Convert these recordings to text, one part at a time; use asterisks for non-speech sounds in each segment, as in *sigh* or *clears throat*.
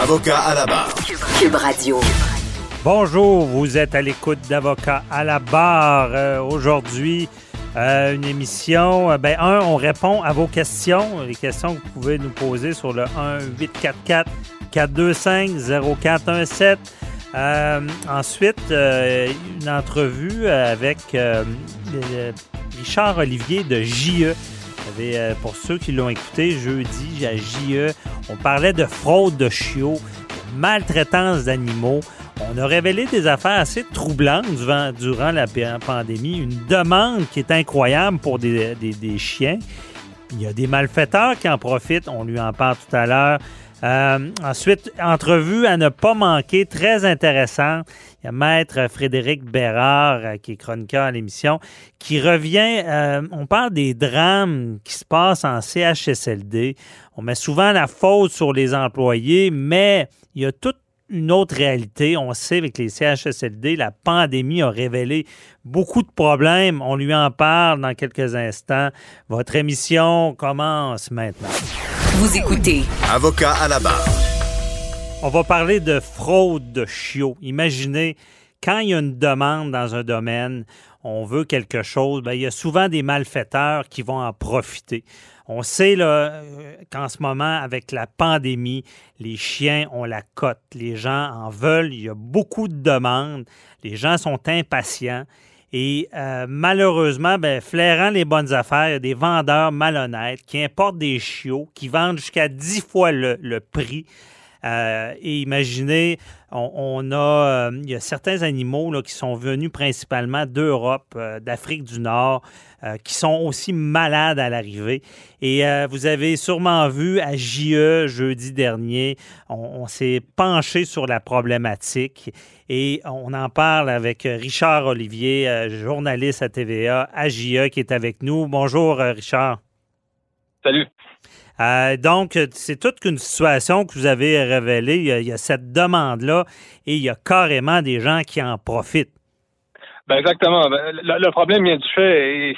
Avocat à la barre. Cube Radio. Bonjour, vous êtes à l'écoute d'Avocat à la barre. Euh, Aujourd'hui, euh, une émission. euh, ben, un, on répond à vos questions, les questions que vous pouvez nous poser sur le 1-844-425-0417. Euh, ensuite, euh, une entrevue avec euh, Richard Olivier de JE. Euh, pour ceux qui l'ont écouté jeudi à JE, on parlait de fraude de chiots, de maltraitance d'animaux. On a révélé des affaires assez troublantes durant, la pa- pandémie. Une demande qui est incroyable pour des chiens. Il y a des malfaiteurs qui en profitent. On lui en parle tout à l'heure. Euh, ensuite, entrevue à ne pas manquer, très intéressant. Il y a Maître Frédéric Bérard, euh, qui est chroniqueur à l'émission, qui revient. euh, on parle des drames qui se passent en CHSLD. On met souvent la faute sur les employés, mais il y a toute une autre réalité. On sait avec les CHSLD, la pandémie a révélé beaucoup de problèmes. On lui en parle dans quelques instants. Votre émission commence maintenant. Vous écoutez Avocat à la barre. On va parler de fraude de chiots. Imaginez, quand il y a une demande dans un domaine, on veut quelque chose, ben, il y a souvent des malfaiteurs qui vont en profiter. On sait là, euh, qu'en ce moment, avec la pandémie, les chiens ont la cote. Les gens en veulent. Il y a beaucoup de demandes. Les gens sont impatients. Et euh, malheureusement, ben, flairant les bonnes affaires, il y a des vendeurs malhonnêtes qui importent des chiots, qui vendent jusqu'à 10 fois le, le prix. Euh, et imaginez, on, a, euh, il y a certains animaux qui sont venus principalement d'Europe, euh, d'Afrique du Nord, euh, qui sont aussi malades à l'arrivée. Et vous avez sûrement vu à JE jeudi dernier, on, s'est penché sur la problématique et on en parle avec Richard Olivier, journaliste à TVA à JE, qui est avec nous. Bonjour, Richard. Salut. Euh, donc, c'est toute une situation que vous avez révélée. Il y a, cette demande-là et il y a carrément des gens qui en profitent. Ben exactement. Ben, le, problème vient du fait, et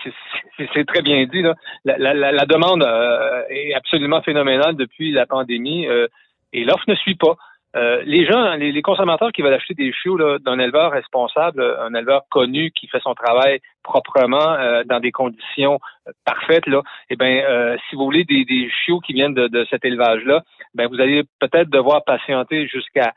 c'est- très bien dit, la demande euh, est absolument phénoménale depuis la pandémie euh, et l'offre ne suit pas. Euh, les gens, les, les consommateurs qui veulent acheter des chiots d'un éleveur responsable, un éleveur connu qui fait son travail proprement euh, dans des conditions euh, parfaites, là, eh ben, euh, si vous voulez des, des chiots qui viennent de, de cet élevage-là, ben vous allez peut-être devoir patienter jusqu'à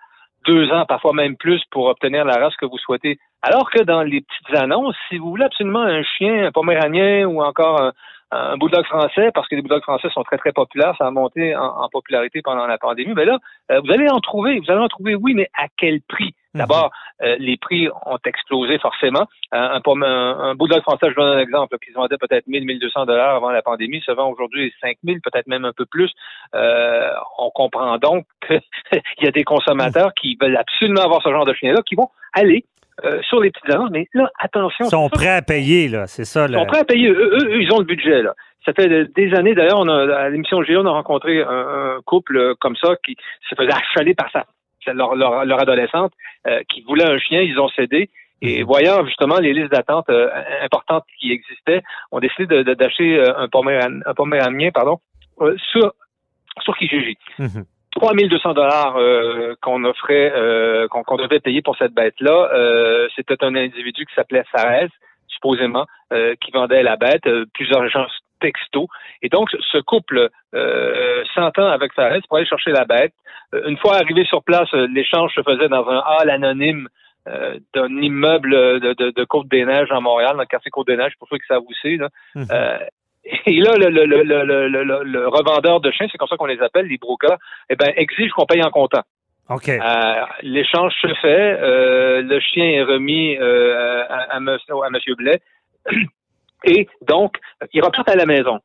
deux ans, parfois même plus, pour obtenir la race que vous souhaitez. Alors que dans les petites annonces, si vous voulez absolument un chien, un poméranien ou encore un, un bulldog français, parce que les bulldogs français sont très, très populaires, ça a monté en, en popularité pendant la pandémie, mais là, euh, vous allez en trouver, vous allez en trouver, oui, mais à quel prix? D'abord, euh, les prix ont explosé forcément. Euh, un, un, un bulldog français, je donne un exemple, qui se vendait peut-être 1000, 1200 dollars avant la pandémie, se vend aujourd'hui 5000, peut-être même un peu plus. Euh, on comprend donc *laughs* qu'il y a des consommateurs qui veulent absolument avoir ce genre de chien-là, qui vont aller euh, sur les petites annonces, mais là, attention. Ils sont prêts à payer, là. C'est ça. ils là. sont prêts à payer. Eux, eux, ils ont le budget, là. Ça fait des années, d'ailleurs, on a, à l'émission Géo, on a rencontré un, un couple euh, comme ça qui se faisait achaler par sa, leur, leur, leur adolescente euh, qui voulait un chien, ils ont cédé. Et voyant justement les listes d'attente euh, importantes qui existaient, on a décidé de- de- d'acheter un, poméran, un pardon, sur, sur Kijiji. Mhm. 3200 dollars euh, qu'on offrait, euh, qu'on devait payer pour cette bête-là. Euh, C'était un individu qui s'appelait Sarez, supposément, euh, qui vendait la bête, euh, plusieurs échanges textos. Et donc, ce couple euh, s'entend avec Sarez pour aller chercher la bête. Une fois arrivé sur place, l'échange se faisait dans un hall anonyme euh, d'un immeuble de, de, de Côte-des-Neiges à Montréal, dans le quartier Côte-des-Neiges, pour ceux qui savent où c'est. là. Euh, et là, le, le, le, le, le, le- le revendeur de chiens, c'est comme ça qu'on les appelle, les brocas, eh ben, exige qu'on paye en comptant. OK. Euh, L'échange se fait, euh, le chien est remis euh, à, à, monsieur, à monsieur Blais, *clears throat* et donc, il repart à la maison.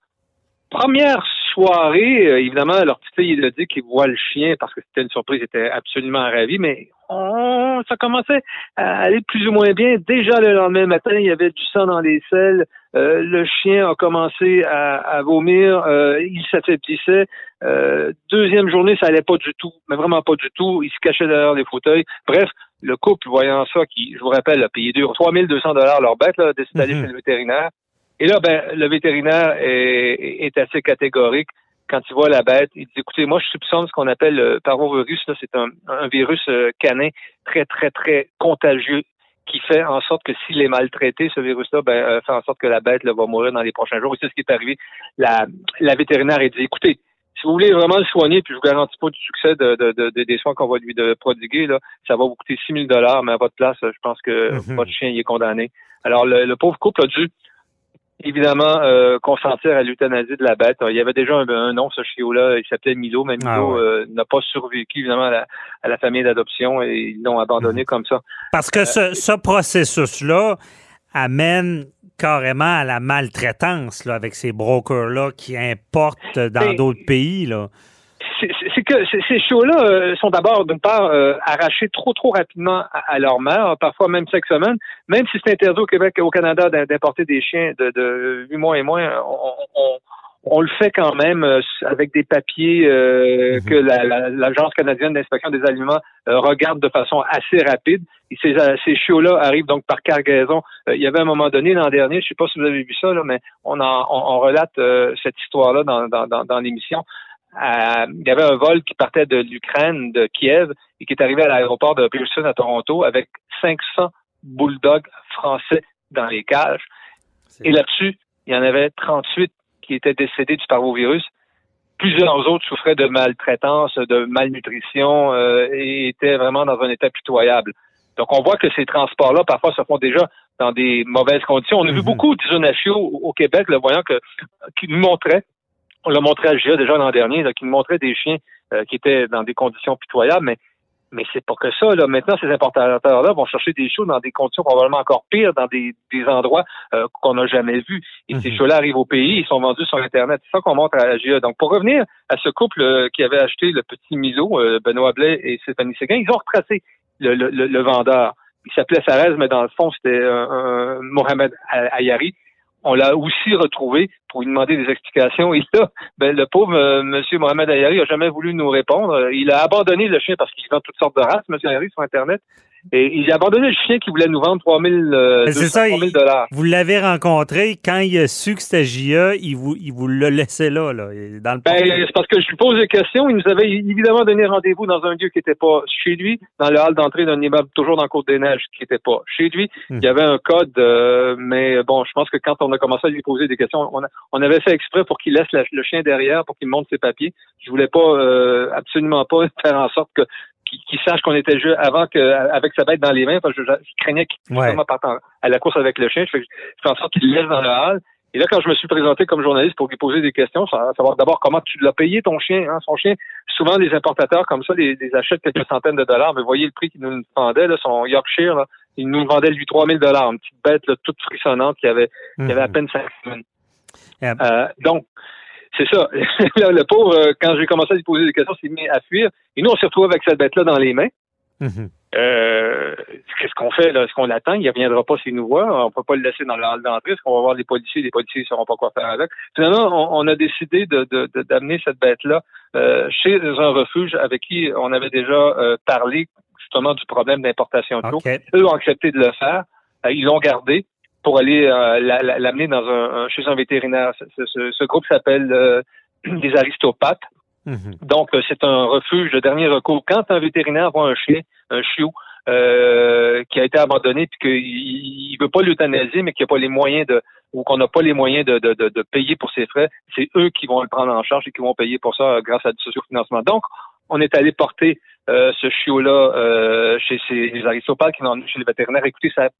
Première soirée, euh, évidemment, leur petite fille, il a dit qu'il voit le chien parce que c'était une surprise, il était absolument ravi, mais ça commençait à aller plus ou moins bien. Déjà le lendemain matin, il y avait du sang dans les selles. Euh, le chien a commencé à, vomir, euh, il s'affaiblissait. deuxième journée, ça allait pas du tout, mais vraiment pas du tout. Il se cachait derrière les fauteuils. Bref, le couple, voyant ça, qui, je vous rappelle, a payé 3200 dollars leur bête, là, décide d'aller mhm. chez le vétérinaire. Et là, ben, le vétérinaire est, assez catégorique quand il voit la bête. Il dit, écoutez, moi, je soupçonne ce qu'on appelle le parvovirus. Là, c'est un, virus euh, canin très, très, très contagieux qui fait en sorte que s'il est maltraité, ce virus-là, ben, euh, fait en sorte que la bête là, va mourir dans les prochains jours. Et c'est ce qui est arrivé. La, la vétérinaire a dit, écoutez, si vous voulez vraiment le soigner, puis je vous garantis pas du succès de, de, des soins qu'on va lui de prodiguer, là, ça va vous coûter 6 000 dollars, mais à votre place, je pense que mhm. votre chien y est condamné. Alors, le pauvre couple a dû évidemment euh, consentir à l'euthanasie de la bête. Il y avait déjà un, nom, ce chiot-là, il s'appelait Milo, mais ah Milo euh, n'a pas survécu évidemment à la, famille d'adoption et ils l'ont abandonné mhm. comme ça. Parce que ce, ce processus-là amène carrément à la maltraitance là, avec ces brokers-là qui importent dans d'autres pays. Là que ces chiots-là euh, sont d'abord, d'une part, euh, arrachés trop, trop rapidement à, leur mère, parfois même cinq semaines. Même si c'est interdit au Québec et au Canada d'importer des chiens de, de 8 mois et moins, on, on, le fait quand même euh, avec des papiers mhm. que l'Agence canadienne d'inspection des aliments regarde de façon assez rapide. Et ces, ces chiots-là arrivent donc par cargaison. il y avait un moment donné l'an dernier, je ne sais pas si vous avez vu ça, là, mais on, en, on, relate cette histoire-là dans, dans, dans, dans l'émission il y avait un vol qui partait de l'Ukraine, de Kiev, et qui est arrivé à l'aéroport de Pearson à Toronto avec 500 bulldogs français dans les cages. Et là-dessus, il y en avait 38 qui étaient décédés du parvovirus. Plusieurs autres souffraient de maltraitance, de malnutrition euh, et étaient vraiment dans un état pitoyable. Donc, on voit que ces transports-là, parfois, se font déjà dans des mauvaises conditions. On a vu mhm. beaucoup d'isonachio au Québec, le voyant que, qui nous montraient on l'a montré à GIA déjà l'an dernier, qui nous montrait des chiens euh, qui étaient dans des conditions pitoyables, mais mais c'est pas que ça. Là. Maintenant, ces importateurs-là vont chercher des chiots dans des conditions probablement encore pires, dans des, des endroits euh, qu'on n'a jamais vus. Et ces mhm. chiots-là arrivent au pays, ils sont vendus sur Internet. C'est ça qu'on montre à GIA. Donc, pour revenir à ce couple euh, qui avait acheté le petit Milo, Benoît Blais et Stéphanie Séguin, ils ont retracé le, le, le, vendeur. Il s'appelait Sarez, mais dans le fond, c'était Mohamed Ayari on l'a aussi retrouvé pour lui demander des explications. *laughs* Et là, ben, le pauvre euh, Monsieur Mohamed Ayari a jamais voulu nous répondre. Il a abandonné le chien parce qu'il vend toutes sortes de races, Monsieur Ayari, sur Internet. Et il a abandonné le chien qui voulait nous vendre 3 000, euh, dollars. Vous l'avez rencontré, quand il a su que c'était JA, il vous, il vous l'a laissé là, là, dans le ben, C'est parce que je lui pose des questions. Il nous avait évidemment donné rendez-vous dans un lieu qui n'était pas chez lui, dans le hall d'entrée d'un immeuble toujours dans Côte-des-Neiges, qui n'était pas chez lui. Hmm. Il y avait un code, euh, mais bon, je pense que quand on a commencé à lui poser des questions, on, on avait fait exprès pour qu'il laisse le chien derrière, pour qu'il monte ses papiers. Je voulais pas, euh, absolument pas *laughs* faire en sorte que qui, sache qu'on était jeu avant que avec sa bête dans les mains parce que je, craignais qu'il ouais. à la course avec le chien. Je fais, en sorte qu'il laisse dans le hall. Et là, quand je me suis présenté comme journaliste pour lui poser des questions, savoir d'abord comment tu l'as payé ton chien, hein, son chien. Souvent, les importateurs comme ça, les, les achètent quelques centaines de dollars. Mais voyez le prix qu'il nous vendait, là, son Yorkshire, là, il nous vendait lui 3000 dollars, une petite bête là, toute frissonnante qui avait, qui avait à mhm. peine cinq semaines. Euh, donc, c'est ça. *laughs* le pauvre, euh, quand j'ai commencé à lui poser des questions, s'est mis à fuir. Et nous, on s'est retrouvé avec cette bête-là dans les mains. Mm-hmm. Euh, qu'est-ce qu'on fait là? Est-ce qu'on l'attend? Il ne reviendra pas s'il nous voit. On peut pas le laisser dans le hall d'entrée. Est-ce qu'on va voir les policiers? Les policiers ne sauront pas quoi faire avec. Finalement, on, a décidé de, d'amener cette bête-là euh, chez un refuge avec qui on avait déjà parlé justement du problème d'importation de l'eau. Eux ont accepté de le faire. ils l'ont gardé pour aller euh, l'amener dans un, chez un vétérinaire. Ce, groupe s'appelle euh, *clears throat* des aristopathes. Mhm. Donc, euh, c'est un refuge de dernier recours. Quand un vétérinaire voit un chien, un chiot, qui a été abandonné puis qu'il ne veut pas l'euthanasier, mais qu'il n'a pas les moyens de ou qu'on n'a pas les moyens de, de, de, payer pour ses frais, c'est eux qui vont le prendre en charge et qui vont payer pour ça grâce à du sociofinancement. Donc, on est allé porter ce chiot-là chez ces les aristopathes qui chez les vétérinaires. Écoutez, ça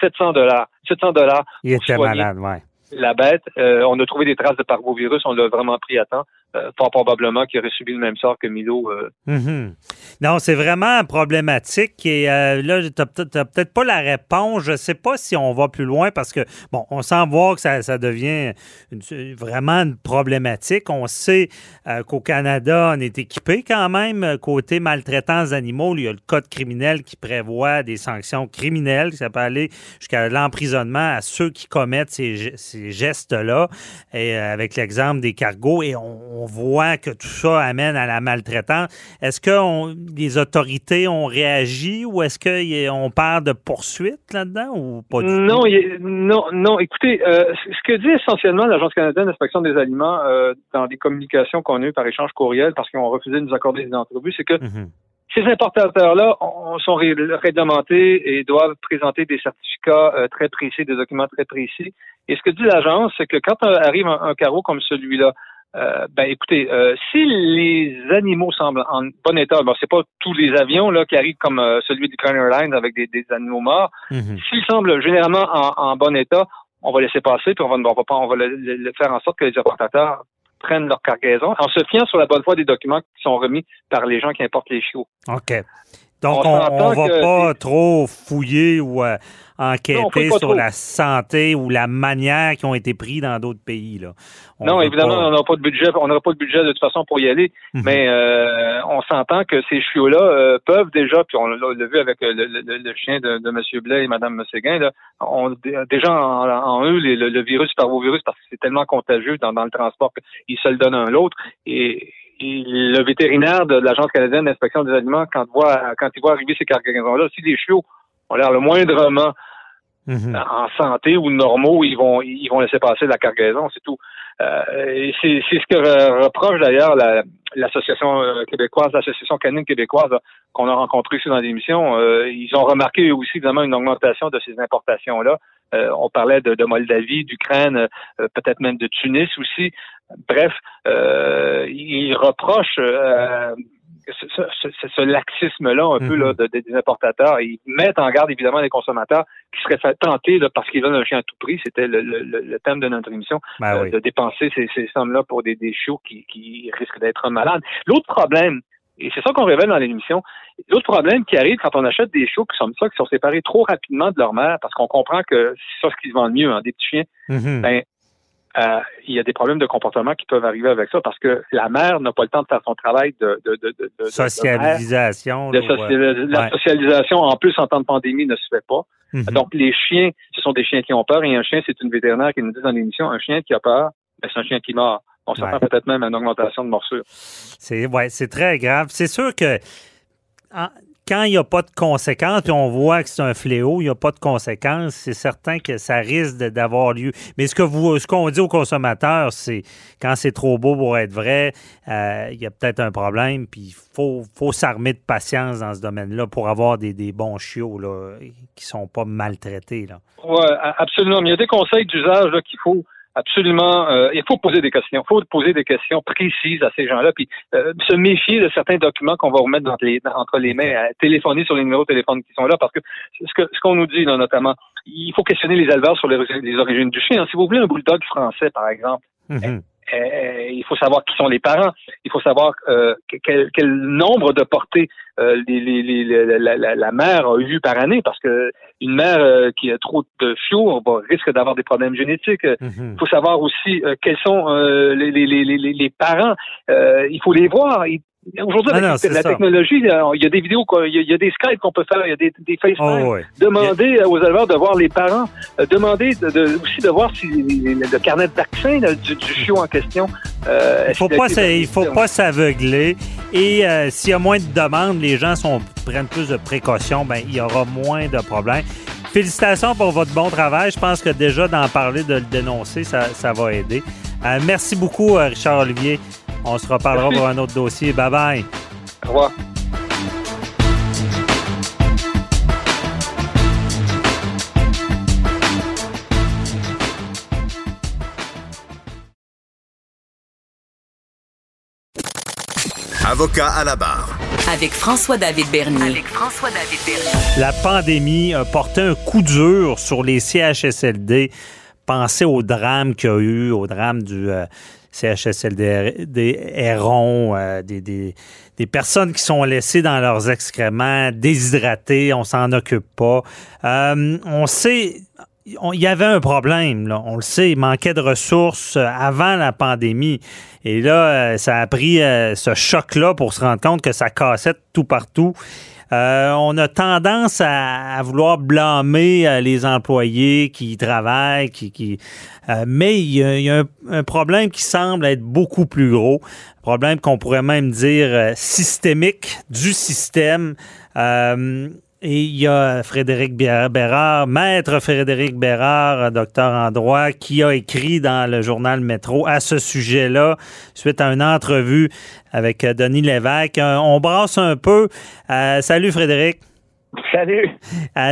700 dollars. 700 dollars. Il était malade, ouais. La bête, euh, on a trouvé des traces de parvovirus, on l'a vraiment pris à temps. Euh, fort probablement qu'il aurait subi le même sort que Milo. Euh. Mhm. Non, c'est vraiment problématique. Et euh, là, tu n'as peut-être pas la réponse. Je ne sais pas si on va plus loin parce que, bon, on sent voir que ça, devient vraiment une problématique. On sait qu'au Canada, on est équipé quand même côté maltraitance d'animaux. Il y a le code criminel qui prévoit des sanctions criminelles. Ça peut aller jusqu'à l'emprisonnement à ceux qui commettent ces, ces gestes-là. Et avec l'exemple des cargos. Et on on voit que tout ça amène à la maltraitance. Est-ce que les autorités ont réagi ou est-ce qu'on parle de poursuite là-dedans ou pas du non, non, non. Écoutez, euh, ce que dit essentiellement l'Agence canadienne d'inspection des aliments euh, dans des communications qu'on a eues par échange courriel parce qu'ils ont refusé de nous accorder des entrevues, c'est que mhm. Ces importateurs-là sont réglementés et doivent présenter des certificats euh, très précis, des documents très précis. Et ce que dit l'agence, c'est que quand arrive un carreau comme celui-là, euh, ben écoutez, euh, si les animaux semblent en bon état, bon c'est pas tous les avions là qui arrivent comme euh, celui du Crown Airlines avec des, animaux morts. Mhm. S'ils semblent généralement en, bon état, on va laisser passer puis on va on va, on va le, faire en sorte que les importateurs prennent leur cargaison en se fiant sur la bonne foi des documents qui sont remis par les gens qui importent les chiots. OK. Donc, on ne va pas trop fouiller ou euh, enquêter sur la santé ou la manière qui ont été pris dans d'autres pays. Là. non, évidemment, on n'a pas de budget. On n'aura pas de budget de toute façon pour y aller. Mhm. Mais euh, on s'entend que ces chiots-là euh, peuvent déjà, puis on l'a vu avec le, chien de, de M. Blais et Mme Séguin, là, déjà en, eux le, le, virus parvovirus parce que c'est tellement contagieux dans, dans le transport qu'ils se le donnent un l'autre. Et le vétérinaire de l'Agence canadienne d'inspection des aliments, quand, voit, quand il voit arriver ces cargaisons-là, si les chiots ont l'air le moindrement mhm. en santé ou normaux, ils vont ils vont laisser passer la cargaison, c'est tout. Euh, c'est ce que reproche d'ailleurs l'association euh, québécoise, l'association canine québécoise qu'on a rencontrée ici dans l'émission. Euh, ils ont remarqué aussi évidemment une augmentation de ces importations-là. Euh, on parlait de, de Moldavie, d'Ukraine, peut-être même de Tunis aussi. Bref, euh, ils reprochent ce, laxisme-là un peu là, mhm. des importateurs. Ils mettent en garde évidemment les consommateurs qui seraient fait tenter parce qu'ils veulent un chien à tout prix. C'était le, thème de notre émission, ben euh, de dépenser ces, sommes-là pour des, des chiots qui, risquent d'être malades. L'autre problème, et c'est ça qu'on révèle dans l'émission. L'autre problème qui arrive quand on achète des chiots qui sont ça, qui sont séparés trop rapidement de leur mère, parce qu'on comprend que c'est ça ce qui se vend le mieux, hein, des petits chiens, mhm. ben, euh, il y a des problèmes de comportement qui peuvent arriver avec ça parce que la mère n'a pas le temps de faire son travail de, de, de, de socialisation. la socialisation, en plus, en temps de pandémie, ne se fait pas. Mhm. Donc, les chiens, ce sont des chiens qui ont peur et un chien, c'est une vétérinaire qui nous dit dans l'émission, un chien qui a peur, ben, c'est un chien qui meurt. On s'attend peut-être même à une augmentation de morsures. C'est ouais, c'est très grave. C'est sûr que quand il n'y a pas de conséquences, puis on voit que c'est un fléau, il n'y a pas de conséquences, c'est certain que ça risque d'avoir lieu. Mais ce que vous, ce qu'on dit aux consommateurs, c'est quand c'est trop beau pour être vrai, euh, il y a peut-être un problème, puis il faut, faut s'armer de patience dans ce domaine-là pour avoir des, bons chiots là, qui sont pas maltraités. Oui, absolument. Mais il y a des conseils d'usage qu'il faut Absolument. Euh, il faut poser des questions. Il faut poser des questions précises à ces gens-là, puis euh, se méfier de certains documents qu'on va remettre entre les mains, téléphoner sur les numéros de téléphone qui sont là, parce que ce que ce qu'on nous dit, là, notamment, il faut questionner les éleveurs sur les, origines du chien. Si vous voulez un bulldog français, par exemple, mm-hmm. Euh, il faut savoir qui sont les parents. Il faut savoir euh, quel, quel, nombre de portées euh, les, les, la, la, la, mère a eu par année, parce que une mère euh, qui a trop de chiots risque d'avoir des problèmes génétiques. Mm-hmm. Il faut savoir aussi quels sont les, les, parents. il faut les voir. Aujourd'hui, avec la technologie, il y a des vidéos, il y a, des Skype qu'on peut faire, il y a des, des FaceTime. Oh, Demander aux éleveurs de voir les parents. Euh, demander de, aussi de voir si le carnet de vaccin du, du, chiot en question. Euh, il faut pas, il faut pas s'aveugler. Et euh, s'il y a moins de demandes, les gens sont, prennent plus de précautions, ben il y aura moins de problèmes. Félicitations pour votre bon travail. Je pense que déjà d'en parler, de le dénoncer, ça, ça va aider. merci beaucoup, Richard Olivier. On se reparlera pour un autre dossier. Bye bye. Au revoir. Avocat à la barre. Avec François-David Bernier. Avec François-David Bernier. La pandémie a porté un coup dur sur les CHSLD. Pensez au drame qu'il y a eu, au drame du, euh, CHSLD, des errons, euh, des, des, des, personnes qui sont laissées dans leurs excréments, déshydratées, on s'en occupe pas. Euh, on sait, il y avait un problème, on le sait, il manquait de ressources euh, avant la pandémie. Et là, ça a pris ce choc-là pour se rendre compte que ça cassait tout partout. Euh, on a tendance à, vouloir blâmer euh, les employés qui travaillent, qui, euh, mais il y a, un, problème qui semble être beaucoup plus gros, un problème qu'on pourrait même dire systémique du système. Et il y a Frédéric Bérard, maître Frédéric Bérard, docteur en droit, qui a écrit dans le journal Métro à ce sujet-là, suite à une entrevue avec euh, Denis Lévesque. Euh, on brasse un peu. Euh, salut Frédéric. Salut.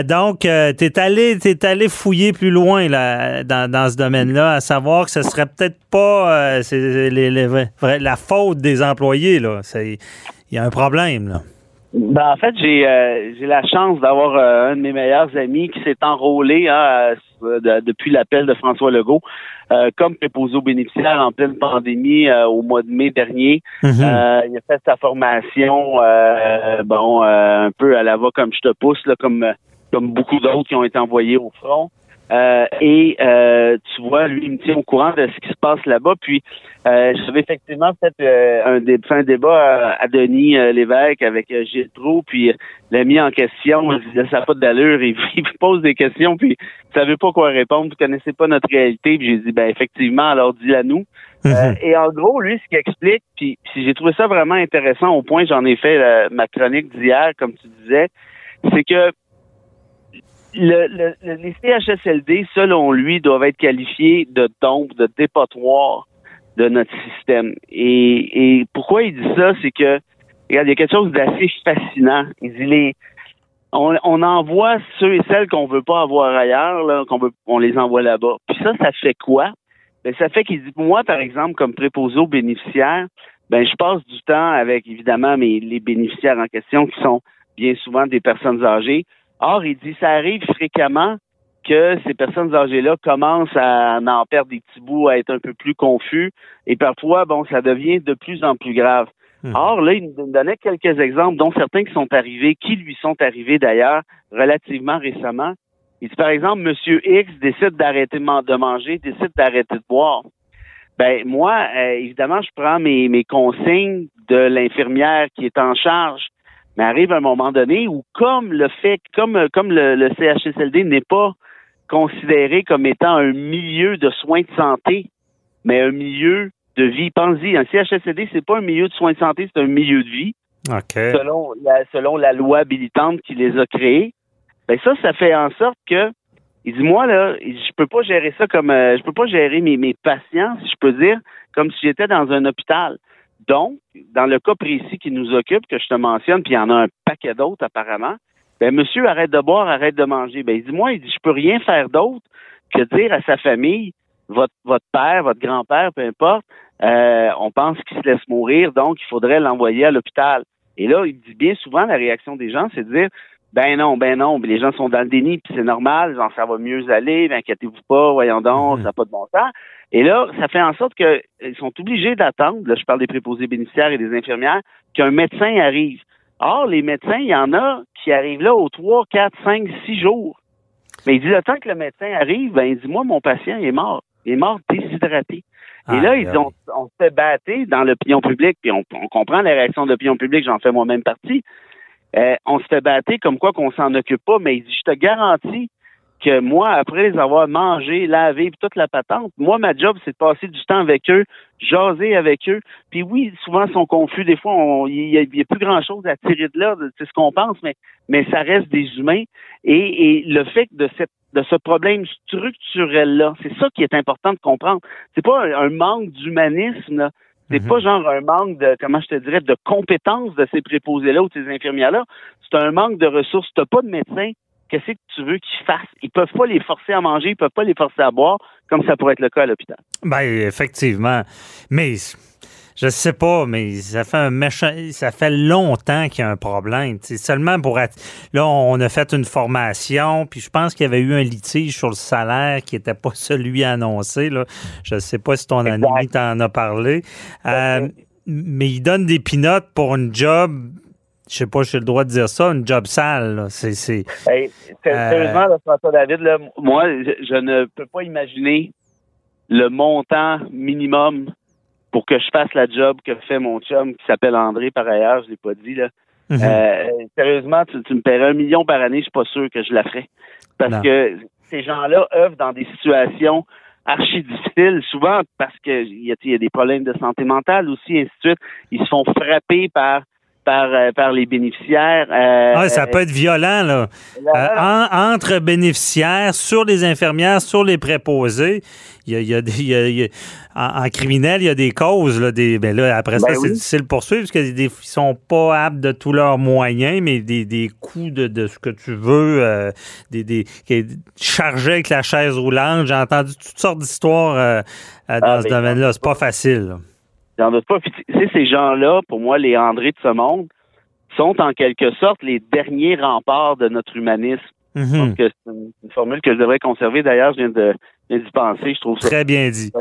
donc, tu es allé, es allé fouiller plus loin là, dans, ce domaine-là, à savoir que ce serait peut-être pas la faute des employés. Il y a un problème. Là. Ben, en fait, j'ai euh, j'ai la chance d'avoir euh, un de mes meilleurs amis qui s'est enrôlé hein, depuis l'appel de François Legault euh, comme préposé aux bénéficiaires en pleine pandémie au mois de mai dernier. Mm-hmm. il a fait sa formation bon un peu à la voix comme je te pousse là, comme comme beaucoup d'autres qui ont été envoyés au front. Euh, et euh, tu vois, lui, il me tient au courant de ce qui se passe là-bas. Puis, euh, j'avais effectivement fait un, fait un débat à, Denis Lévesque avec Gilles Trou, puis l'a mis en question. Il dit, ça n'a pas d'allure. Il, *laughs* il pose des questions, puis il savait pas quoi répondre. Vous connaissez pas notre réalité. Puis j'ai dit, ben effectivement, alors dis-la nous. Mhm. et en gros, lui, ce qu'il explique, puis, puis j'ai trouvé ça vraiment intéressant au point, j'en ai fait ma chronique d'hier, comme tu disais, c'est que le, les CHSLD, selon lui, doivent être qualifiés de tombes, de dépotoirs de notre système. Et, pourquoi il dit ça, c'est que regarde, il y a quelque chose d'assez fascinant. Il dit les on, on envoie ceux et celles qu'on veut pas avoir ailleurs, là, qu'on veut, on les envoie là-bas. Puis ça, ça fait quoi? Ben, ça fait qu'il dit, moi, par exemple, comme préposé aux bénéficiaires, ben, je passe du temps avec, évidemment, mes, les bénéficiaires en question qui sont bien souvent des personnes âgées. Or, il dit, ça arrive fréquemment que ces personnes âgées-là commencent à en perdre des petits bouts, à être un peu plus confus, et parfois, bon, ça devient de plus en plus grave. Hmm. Or, là, il nous donnait quelques exemples, dont certains qui sont arrivés, qui lui sont arrivés d'ailleurs relativement récemment. Il dit, par exemple, Monsieur X décide d'arrêter de manger, décide d'arrêter de boire. Ben moi, euh, évidemment, je prends mes, mes consignes de l'infirmière qui est en charge mais arrive un moment donné où, comme le fait, comme, comme le, CHSLD n'est pas considéré comme étant un milieu de soins de santé, mais un milieu de vie. Pensez-y, un CHSLD, c'est pas un milieu de soins de santé, c'est un milieu de vie. Selon, la, selon la loi habilitante qui les a créés. Ben ça, ça fait en sorte que il dit moi là, je peux pas gérer ça comme euh, je peux pas gérer mes, mes patients, si je peux dire, comme si j'étais dans un hôpital. Donc, dans le cas précis qui nous occupe, que je te mentionne, puis il y en a un paquet d'autres apparemment, ben monsieur arrête de boire, arrête de manger. Ben il dit moi, il dit je peux rien faire d'autre que dire à sa famille, votre père, votre grand-père, peu importe, euh, on pense qu'il se laisse mourir, donc il faudrait l'envoyer à l'hôpital. Et là, il dit bien souvent la réaction des gens, c'est de dire ben non, ben non, les gens sont dans le déni, puis c'est normal, genre, ça va mieux aller, ben, inquiétez-vous pas, voyons donc, mhm. ça n'a pas de bon sens. Et là, ça fait en sorte qu'ils sont obligés d'attendre, là, je parle des préposés bénéficiaires et des infirmières, qu'un médecin arrive. Or, les médecins, il y en a qui arrivent là aux 3, 4, 5, 6 jours. Mais il dit, le temps que le médecin arrive, ben, il dit, moi, mon patient, il est mort. Il est mort déshydraté. et là, ils ont, on se fait battre dans l'opinion publique, puis on, on comprend les réactions de l'opinion publique, j'en fais moi-même partie. Euh, on se fait battre comme quoi qu'on s'en occupe pas, mais il dit, je te garantis que moi, après les avoir mangés, lavés, toute la patente, moi, ma job, c'est de passer du temps avec eux, jaser avec eux. Puis oui, souvent, ils sont confus. Des fois, il y, a plus grand-chose à tirer de là, c'est ce qu'on pense, mais, mais ça reste des humains. Et, le fait de, cette, de ce problème structurel-là, c'est ça qui est important de comprendre. C'est pas un, manque d'humanisme, c'est mhm. pas genre un manque de, comment je te dirais, de compétences de ces préposés-là ou de ces infirmières-là. C'est un manque de ressources. T'as pas de médecin. Qu'est-ce que tu veux qu'ils fassent? Ils peuvent pas les forcer à manger, ils peuvent pas les forcer à boire, comme ça pourrait être le cas à l'hôpital. Ben, effectivement. Mais Je sais pas, mais ça fait un méchant. Ça fait longtemps qu'il y a un problème. C'est seulement pour être. Là, on a fait une formation, puis je pense qu'il y avait eu un litige sur le salaire qui n'était pas *laughs* celui annoncé. Là. Je ne sais pas si ton ami t'en a parlé. Euh, mais il donne des pinottes pour une job. Je sais pas j'ai le droit de dire ça, une job sale. C'est. sérieusement, François David, moi, je ne peux pas imaginer le montant minimum pour que je fasse la job que fait mon chum qui s'appelle André par ailleurs, je l'ai pas dit là. Mhm. Euh, sérieusement, tu, me paierais un million par année, je suis pas sûr que je la ferais. Parce que ces gens-là œuvrent dans des situations archi difficiles, souvent parce qu'il y, y, a des problèmes de santé mentale aussi, ainsi de suite. Ils se font frapper par par, euh, par les bénéficiaires. Euh, ah, ça peut être violent, là. Euh, entre bénéficiaires, sur les infirmières, sur les préposés, il y a, des, en, criminel, il y a des causes. Là, des, ben là, après ça, ben c'est difficile de poursuivre parce qu'ils ne sont pas aptes de tous leurs moyens, mais des, des coûts de, ce que tu veux, des, des chargés avec la chaise roulante. J'ai entendu toutes sortes d'histoires dans ah, ce ben, domaine-là. C'est pas facile. Doute pas. ces gens-là, pour moi, les André de ce monde, sont en quelque sorte les derniers remparts de notre humanisme. Mhm. c'est une, formule que je devrais conserver. D'ailleurs, je viens de d'y penser. Je trouve ça. Très bien dit.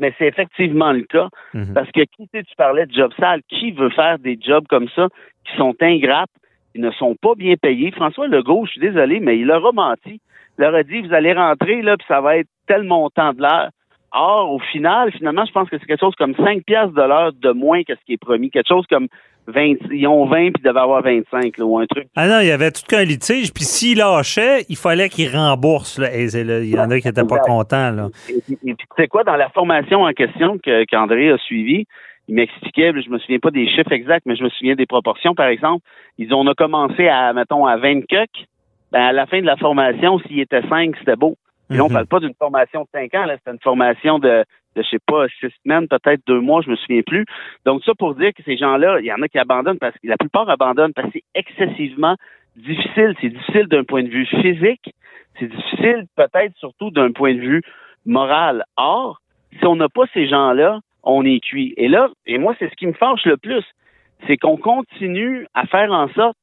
mais c'est effectivement le cas. Mhm. Parce que qui tu parlais de job sale, qui veut faire des jobs comme ça qui sont ingrates, qui ne sont pas bien payés? François Legault, je suis désolé, mais il leur a menti. Il leur a dit vous allez rentrer là, puis ça va être tel montant de l'heure. Or, au final, finalement, je pense que c'est quelque chose comme 5 piastres de l'heure de moins que ce qui est promis. Quelque chose comme 20, ils ont 20 puis ils devaient avoir 25 ou un truc. Ah non, il y avait tout qu'un litige. Puis s'ils lâchaient, il fallait qu'ils remboursent. Là. il y en a qui n'étaient pas contents. Là. Et, puis, tu sais quoi, dans la formation en question qu'André a suivie, il m'expliquait, je me souviens pas des chiffres exacts, mais je me souviens des proportions, par exemple. Ils ont, on a commencé à, mettons, à 20 coques. Ben, à la fin de la formation, s'il était 5, c'était beau. Puis là, on mhm. parle pas d'une formation de cinq ans, là, c'est une formation de, de, je sais pas, six semaines, peut-être deux mois, je me souviens plus. Donc, ça pour dire que ces gens-là, il y en a qui abandonnent parce que la plupart abandonnent parce que c'est excessivement difficile. C'est difficile d'un point de vue physique. C'est difficile peut-être surtout d'un point de vue moral. Or, si on n'a pas ces gens-là, on est cuit. Et là, et moi, c'est ce qui me fâche le plus, c'est qu'on continue à faire en sorte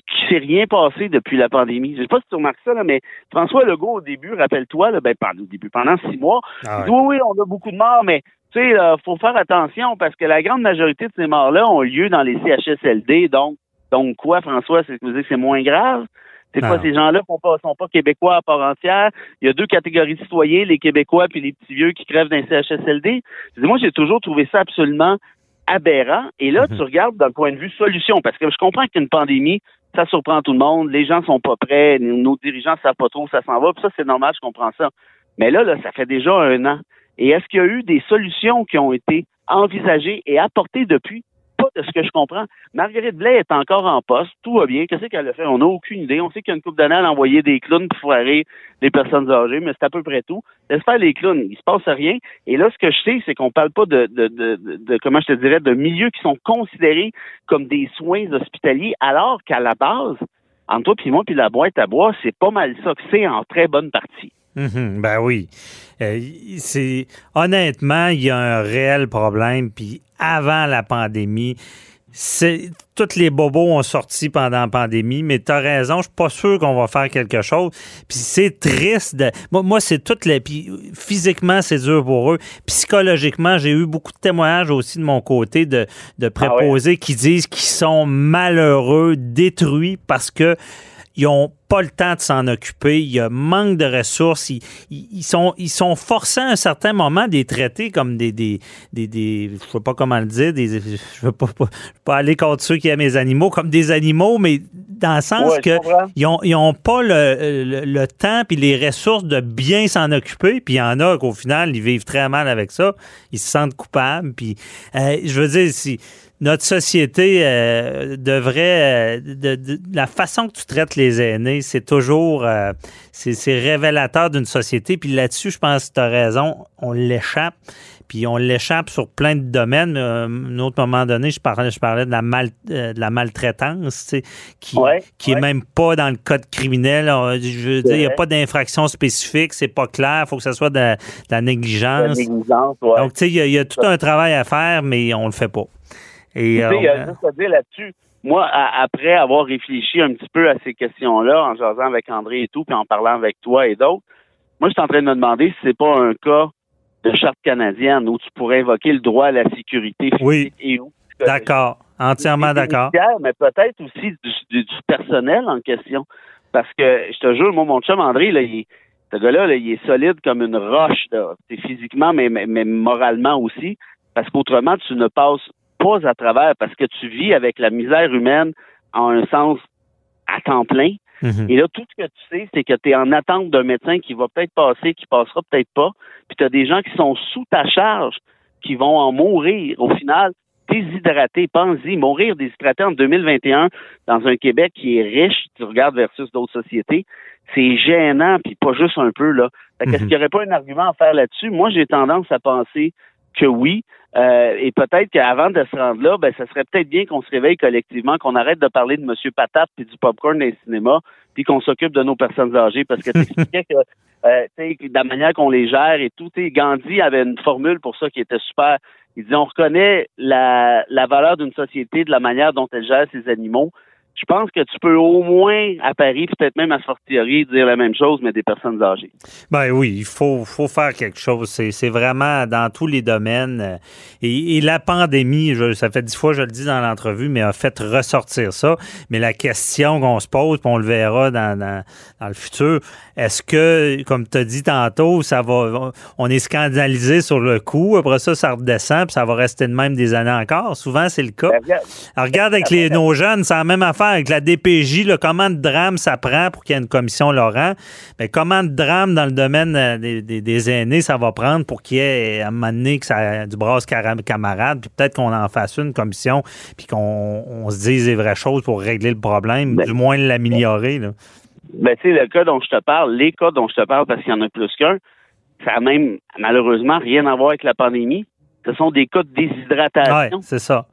qui s'est rien passé depuis la pandémie. Je sais pas si tu remarques ça, là, mais François Legault, au début, rappelle-toi, là, ben, pendant, au début, pendant six mois, ah il dit, oui, oui, on a beaucoup de morts, mais tu sais, il faut faire attention parce que la grande majorité de ces morts-là ont lieu dans les CHSLD. Donc, donc quoi, François, c'est que c'est moins grave? C'est quoi, ces gens-là ne pas, sont pas québécois à part entière? Il y a deux catégories de citoyens, les Québécois puis les petits vieux qui crèvent les CHSLD. Moi, j'ai toujours trouvé ça absolument aberrant. Et là, mhm. tu regardes d'un point de vue solution, parce que je comprends qu'une pandémie, ça surprend tout le monde, les gens sont pas prêts, nos dirigeants savent pas trop ça s'en va, puis ça, c'est normal, je comprends ça. Mais là, là, ça fait déjà un an. Et est-ce qu'il y a eu des solutions qui ont été envisagées et apportées depuis? De ce que je comprends. Marguerite Blais est encore en poste, tout va bien. Qu'est-ce qu'elle a fait? On n'a aucune idée. On sait qu'il y a une coupe d'années, elle a envoyé des clowns pour foirer les personnes âgées, mais c'est à peu près tout. Laisse faire les clowns, il se passe rien. Et là, ce que je sais, c'est qu'on parle pas de, de, de, comment je te dirais, de milieux qui sont considérés comme des soins hospitaliers, alors qu'à la base, entre toi puis moi puis la boîte à bois, c'est pas mal ça que c'est en très bonne partie. Mhm, ben oui. Euh, c'est honnêtement, il y a un réel problème. Puis avant la pandémie, c'est tous les bobos ont sorti pendant la pandémie, mais tu as raison, je suis pas sûr qu'on va faire quelque chose. Puis c'est triste. De... Moi, moi c'est toutes les. Puis physiquement, c'est dur pour eux. Psychologiquement, j'ai eu beaucoup de témoignages aussi de mon côté de, de ah préposés qui disent qu'ils sont malheureux, détruits parce que ils n'ont pas le temps de s'en occuper, il y a manque de ressources, ils, sont, ils sont forcés à un certain moment des traiter comme des, des, des, des je sais pas comment le dire, des, je veux pas, pas, aller contre ceux qui aiment les animaux, comme des animaux, mais dans le sens qu'ils que n'ont ils ont pas le, le, temps puis les ressources de bien s'en occuper, puis il y en a qu'au final, ils vivent très mal avec ça, ils se sentent coupables, puis euh, je veux dire, si notre société euh, devrait. Euh, de, la façon que tu traites les aînés, c'est toujours. Euh, c'est révélateur d'une société. Puis là-dessus, je pense que tu as raison, on l'échappe. puis on l'échappe sur plein de domaines. À un autre moment donné, je parlais, je parlais de la, mal, de la maltraitance, qui, qui est même pas dans le code criminel. Je veux dire, il n'y a pas d'infraction spécifique, c'est pas clair, il faut que ce soit de, la négligence. négligence Donc, tu sais, il y, a tout un travail à faire, mais on le fait pas. Et, tu sais, il y a juste à dire là-dessus, moi, après avoir réfléchi un petit peu à ces questions-là, en jasant avec André et tout, puis en parlant avec toi et d'autres, moi, je suis en train de me demander si c'est pas un cas de charte canadienne où tu pourrais invoquer le droit à la sécurité physique oui. et où. D'accord. Entièrement d'accord. Mais peut-être aussi du, personnel en question. Parce que, je te jure, moi, mon chum André, là, il, ce gars-là, il est solide comme une roche, C'est physiquement, mais, mais, moralement aussi. Parce qu'autrement, tu ne passes pas à travers parce que tu vis avec la misère humaine en un sens à temps plein. Mhm. Et là, tout ce que tu sais, c'est que tu es en attente d'un médecin qui va peut-être passer, qui passera peut-être pas. Puis tu as des gens qui sont sous ta charge, qui vont en mourir. Au final, déshydratés, pense-y, mourir déshydraté en 2021 dans un Québec qui est riche, tu regardes versus d'autres sociétés, c'est gênant, puis pas juste un peu, là. Fait qu'est-ce mhm. qu'il n'y aurait pas un argument à faire là-dessus? Moi, j'ai tendance à penser que oui. Euh, et peut-être qu'avant de se rendre là, ben, ça serait peut-être bien qu'on se réveille collectivement, qu'on arrête de parler de M. Patate puis du popcorn dans les cinémas, puis qu'on s'occupe de nos personnes âgées. Parce que tu expliquais que euh, de la manière qu'on les gère et tout, Gandhi avait une formule pour ça qui était super. Il disait on reconnaît la, la valeur d'une société de la manière dont elle gère ses animaux je pense que tu peux au moins à Paris, peut-être même à Fortiori, dire la même chose, mais des personnes âgées. Ben oui, il faut, faut faire quelque chose. C'est vraiment dans tous les domaines. Et, la pandémie, ça fait dix fois je le dis dans l'entrevue, mais a fait ressortir ça. Mais la question qu'on se pose, puis on le verra dans, dans, le futur, est-ce que, comme tu as dit tantôt, ça va, on est scandalisé sur le coup, après ça, ça redescend, puis ça va rester de même des années encore? Souvent, c'est le cas. Ben, regarde, avec les, nos jeunes, c'est la même affaire avec la DPJ, là, comment de drame ça prend pour qu'il y ait une commission Laurent? Mais comment de drame dans le domaine euh, des, aînés ça va prendre pour qu'il y ait à un moment donné que ça, du brasse camarade, puis peut-être qu'on en fasse une commission, puis qu'on se dise les vraies choses pour régler le problème, ben, du moins l'améliorer. Ben, tu sais, le cas dont je te parle, les cas dont je te parle, parce qu'il y en a plus qu'un, ça a même malheureusement rien à voir avec la pandémie. Ce sont des cas de déshydratation. Oui, c'est ça.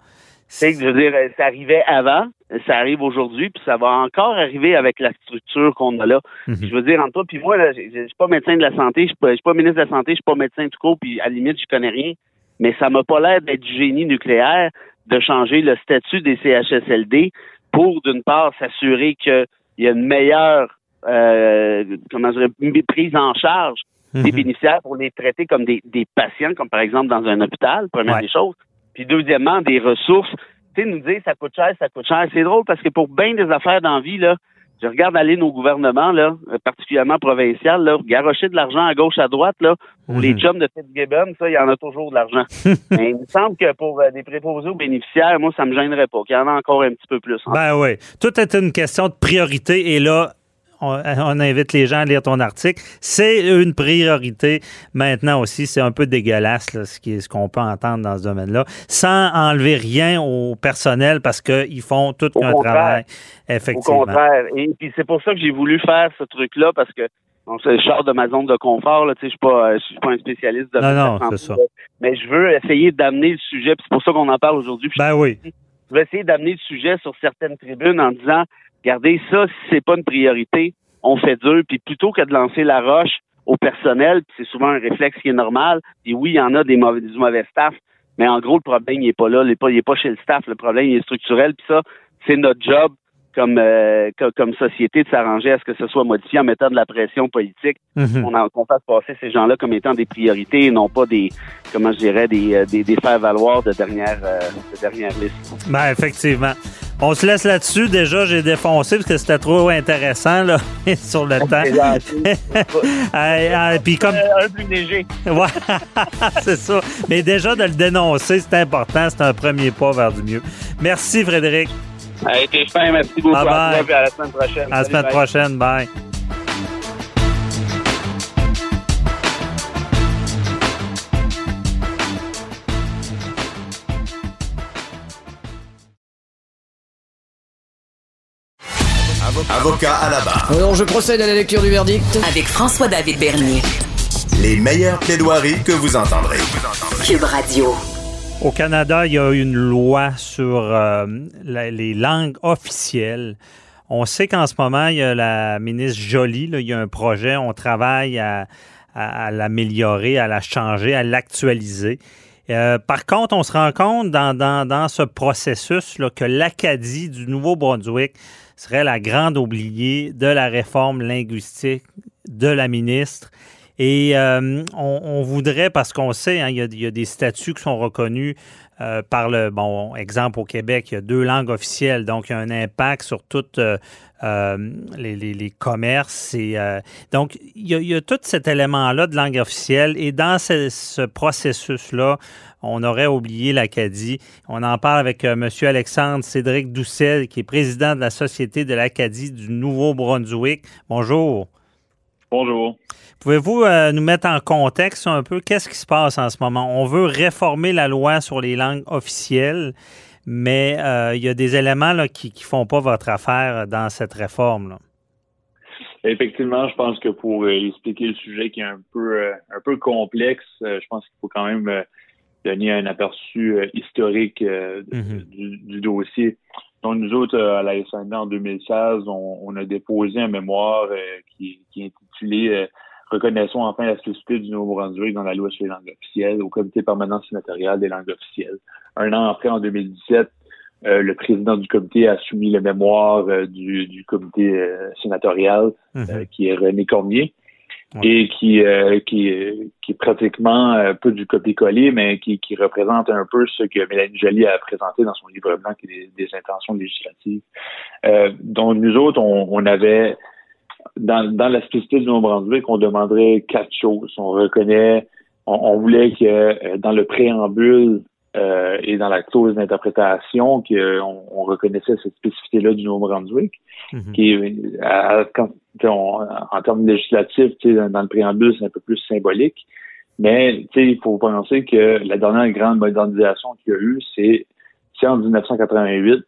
C'est je veux dire, ça arrivait avant, ça arrive aujourd'hui, puis ça va encore arriver avec la structure qu'on a là. Mhm. Je veux dire, entre toi puis moi, je ne suis pas médecin de la santé, je suis pas, ministre de la santé, je suis pas médecin du coup, puis à la limite, je connais rien. Mais ça m'a pas l'air d'être du génie nucléaire de changer le statut des CHSLD pour, d'une part, s'assurer qu'il y a une meilleure euh, comment dire, prise en charge des mhm. bénéficiaires pour les traiter comme des, patients, comme par exemple dans un hôpital, première des choses. Puis deuxièmement, des ressources. Tu sais, nous dire ça coûte cher, ça coûte cher. C'est drôle parce que pour bien des affaires d'envie, là, je regarde aller nos gouvernements, là, particulièrement provinciaux, là, garocher de l'argent à gauche, à droite, là, pour les mhm. de Fitzgibbon, ça, il y en a toujours de l'argent. *laughs* Mais il me semble que pour euh, des préposés aux bénéficiaires, moi, ça me gênerait pas, qu'il y en a encore un petit peu plus. Hein. Ben oui. Tout est une question de priorité. Et là, on, invite les gens à lire ton article. C'est une priorité. Maintenant aussi, c'est un peu dégueulasse ce qu'on peut entendre dans ce domaine-là, sans enlever rien au personnel parce qu'ils font tout un travail. Effectivement. Au contraire. Et puis c'est pour ça que j'ai voulu faire ce truc-là parce que je sors de ma zone de confort. je ne suis pas, suis pas un spécialiste de Non, non, c'est ça. Mais je veux essayer d'amener le sujet. C'est pour ça qu'on en parle aujourd'hui. Ben oui. Je veux essayer d'amener le sujet sur certaines tribunes en disant Regardez, ça, si c'est pas une priorité, on fait dur. Puis plutôt que de lancer la roche au personnel, c'est souvent un réflexe qui est normal. Puis oui, il y en a des mauvais, du mauvais staff, mais en gros, le problème, il n'est pas là. Il n'est pas, pas chez le staff. Le problème, il est structurel. Puis ça, c'est notre job comme, euh, comme société de s'arranger à ce que ce soit modifié en mettant de la pression politique, mhm. qu'on fasse passer ces gens-là comme étant des priorités et non pas des, comment je dirais, des, euh, des, des faire-valoir de dernière, euh, de dernière liste. Ben, effectivement. On se laisse là-dessus. Déjà, j'ai défoncé parce que c'était trop intéressant là, *laughs* sur le temps. *laughs* Puis comme... Un plus léger. *laughs* Ouais, c'est ça. Mais déjà, de le dénoncer, c'est important. C'est un premier pas vers du mieux. Merci, Frédéric. A été fin. Merci beaucoup. Bye bye. À, toi, à la semaine prochaine. À la semaine prochaine. Bye. Avocat à la barre. Alors, je procède à la lecture du verdict. Avec François-David Bernier. Les meilleures plaidoiries que vous entendrez. Cube Radio. Au Canada, il y a une loi sur euh, la- les langues officielles. On sait qu'en ce moment, il y a la ministre Joly, là, il y a un projet, on travaille à, à- à l'améliorer, à la changer, à l'actualiser. Euh, par contre, on se rend compte dans, dans- dans ce processus là, que l'Acadie du Nouveau-Brunswick serait la grande oubliée de la réforme linguistique de la ministre. Et euh, on, voudrait, parce qu'on sait, hein, il, y a, des statuts qui sont reconnus euh, par le, bon, exemple au Québec, il y a deux langues officielles, donc il y a un impact sur toutes euh, euh, les, les- commerces. Et, donc, il y, a, tout cet élément-là de langue officielle. Et dans ce processus-là, on aurait oublié l'Acadie. On en parle avec euh, M. Alexandre Cédric Doucet, qui est président de la Société de l'Acadie du Nouveau-Brunswick. Bonjour. Bonjour. Pouvez-vous euh, nous mettre en contexte un peu qu'est-ce qui se passe en ce moment? On veut réformer la loi sur les langues officielles, mais euh, il y a des éléments là, qui ne font pas votre affaire dans cette réforme. là. Effectivement, je pense que pour euh, expliquer le sujet qui est un peu un peu complexe, je pense qu'il faut quand même donner un aperçu euh, historique euh, Mhm. du, du dossier. Donc nous autres euh, à la SND en 2016, on, on a déposé un mémoire euh, qui, qui est intitulé euh, Reconnaissons enfin la spécificité du Nouveau-Brunswick dans la loi sur les langues officielles au Comité permanent sénatorial des langues officielles. Un an après, en 2017, euh, le président du comité a soumis le mémoire euh, du, du comité sénatorial Mhm. euh, qui est René Cormier. Et qui, euh, qui, qui est pratiquement euh, pas du copier-coller, mais qui, qui représente un peu ce que Mélanie Joly a présenté dans son livre blanc, qui est des, des intentions législatives. Euh, donc, nous autres, on, on avait, dans, dans la spécificité du Nouveau-Brunswick, on demanderait quatre choses. On reconnaît, on, on voulait que euh, dans le préambule euh, et dans la clause d'interprétation, qu'on on reconnaissait cette spécificité-là du Nouveau-Brunswick Mhm. qui est, à- quand, on- en termes législatifs, dans, dans le préambule, c'est un peu plus symbolique. Mais tu sais, il faut penser que la dernière grande modernisation qu'il y a eu, c'est c'est en 1988.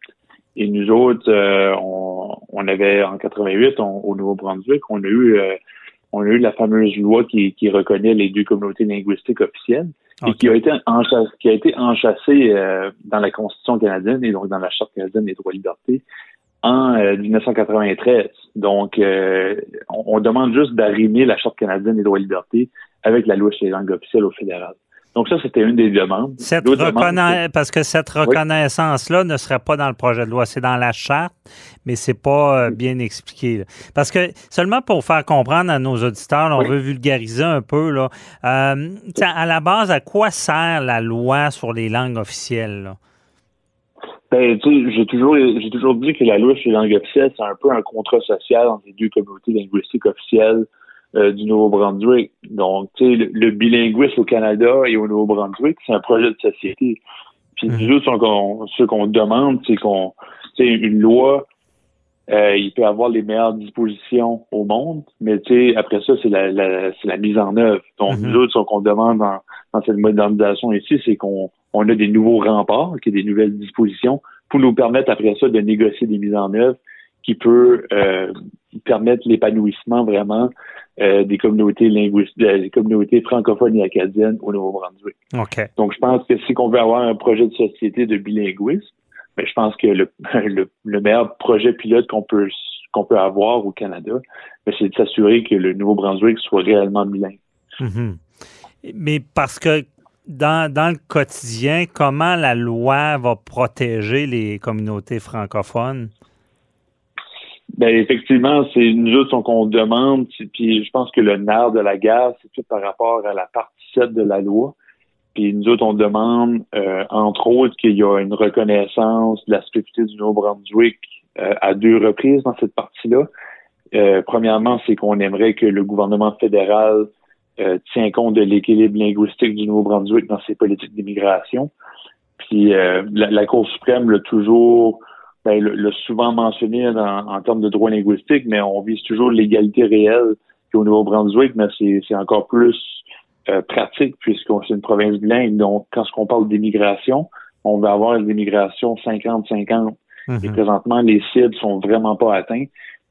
Et nous autres, euh, on, on avait en 88, on- au Nouveau-Brunswick, on a eu euh, on a eu la fameuse loi qui, qui reconnaît les deux communautés linguistiques officielles et qui a été enchâssée, qui a été enchâssée euh, dans la Constitution canadienne et donc dans la Charte canadienne des droits et libertés en euh, 1993. Donc, euh, on, on demande juste d'arrimer la Charte canadienne des droits et libertés avec la loi sur les langues officielles au fédéral. Donc ça, c'était une des demandes. Cette reconna- Parce que cette reconnaissance-là ne serait pas dans le projet de loi, c'est dans la charte, mais c'est pas euh, bien expliqué. là. Parce que seulement pour faire comprendre à nos auditeurs, là, on Oui. veut vulgariser un peu. Là, euh, à la base, à quoi sert la loi sur les langues officielles? là? Ben, tu sais, j'ai toujours, j'ai toujours dit que la loi sur les langues officielles, c'est un peu un contrat social entre les deux communautés linguistiques officielles euh, du Nouveau-Brunswick. Donc, tu sais, le, le bilinguisme au Canada et au Nouveau-Brunswick, c'est un projet de société. Puis Mhm. nous autres, ce qu'on, demande, c'est qu'on, tu sais, une loi, euh, il peut avoir les meilleures dispositions au monde, mais tu sais, après ça, c'est la, la- c'est la mise en œuvre. Donc, Mhm. nous autres, ce qu'on demande dans, dans cette modernisation ici, c'est qu'on on a des nouveaux remparts, qui est des nouvelles dispositions, pour nous permettre après ça de négocier des mises en œuvre qui peut euh, permettre l'épanouissement vraiment euh, des communautés linguistiques, des communautés francophones et acadiennes au Nouveau-Brunswick. Donc, je pense que si on veut avoir un projet de société de bilinguisme, ben, je pense que le, *laughs* le, le meilleur projet pilote qu'on peut qu'on peut avoir au Canada, ben, c'est de s'assurer que le Nouveau-Brunswick soit réellement bilingue. Mhm. Mais parce que dans, dans le quotidien, comment la loi va protéger les communautés francophones? Ben effectivement, c'est nous autres qu'on demande, puis je pense que le nerf de la guerre, c'est tout par rapport à la partie 7 de la loi. Puis nous autres, on demande, euh, entre autres, qu'il y a une reconnaissance de la spécificité du Nouveau-Brunswick euh, à deux reprises dans cette partie-là. Euh, premièrement, c'est qu'on aimerait que le gouvernement fédéral euh, tient compte de l'équilibre linguistique du Nouveau-Brunswick dans ses politiques d'immigration. Puis euh, la, la Cour suprême l'a toujours ben, le, le souvent mentionné dans- en termes de droit linguistique, mais on vise toujours l'égalité réelle qu'au Nouveau-Brunswick, mais c'est encore plus euh, pratique puisqu'on c'est une province bilingue. Donc, quand on parle d'immigration, on va avoir une immigration 50-50. Et Mhm. présentement, les cibles sont vraiment pas atteints.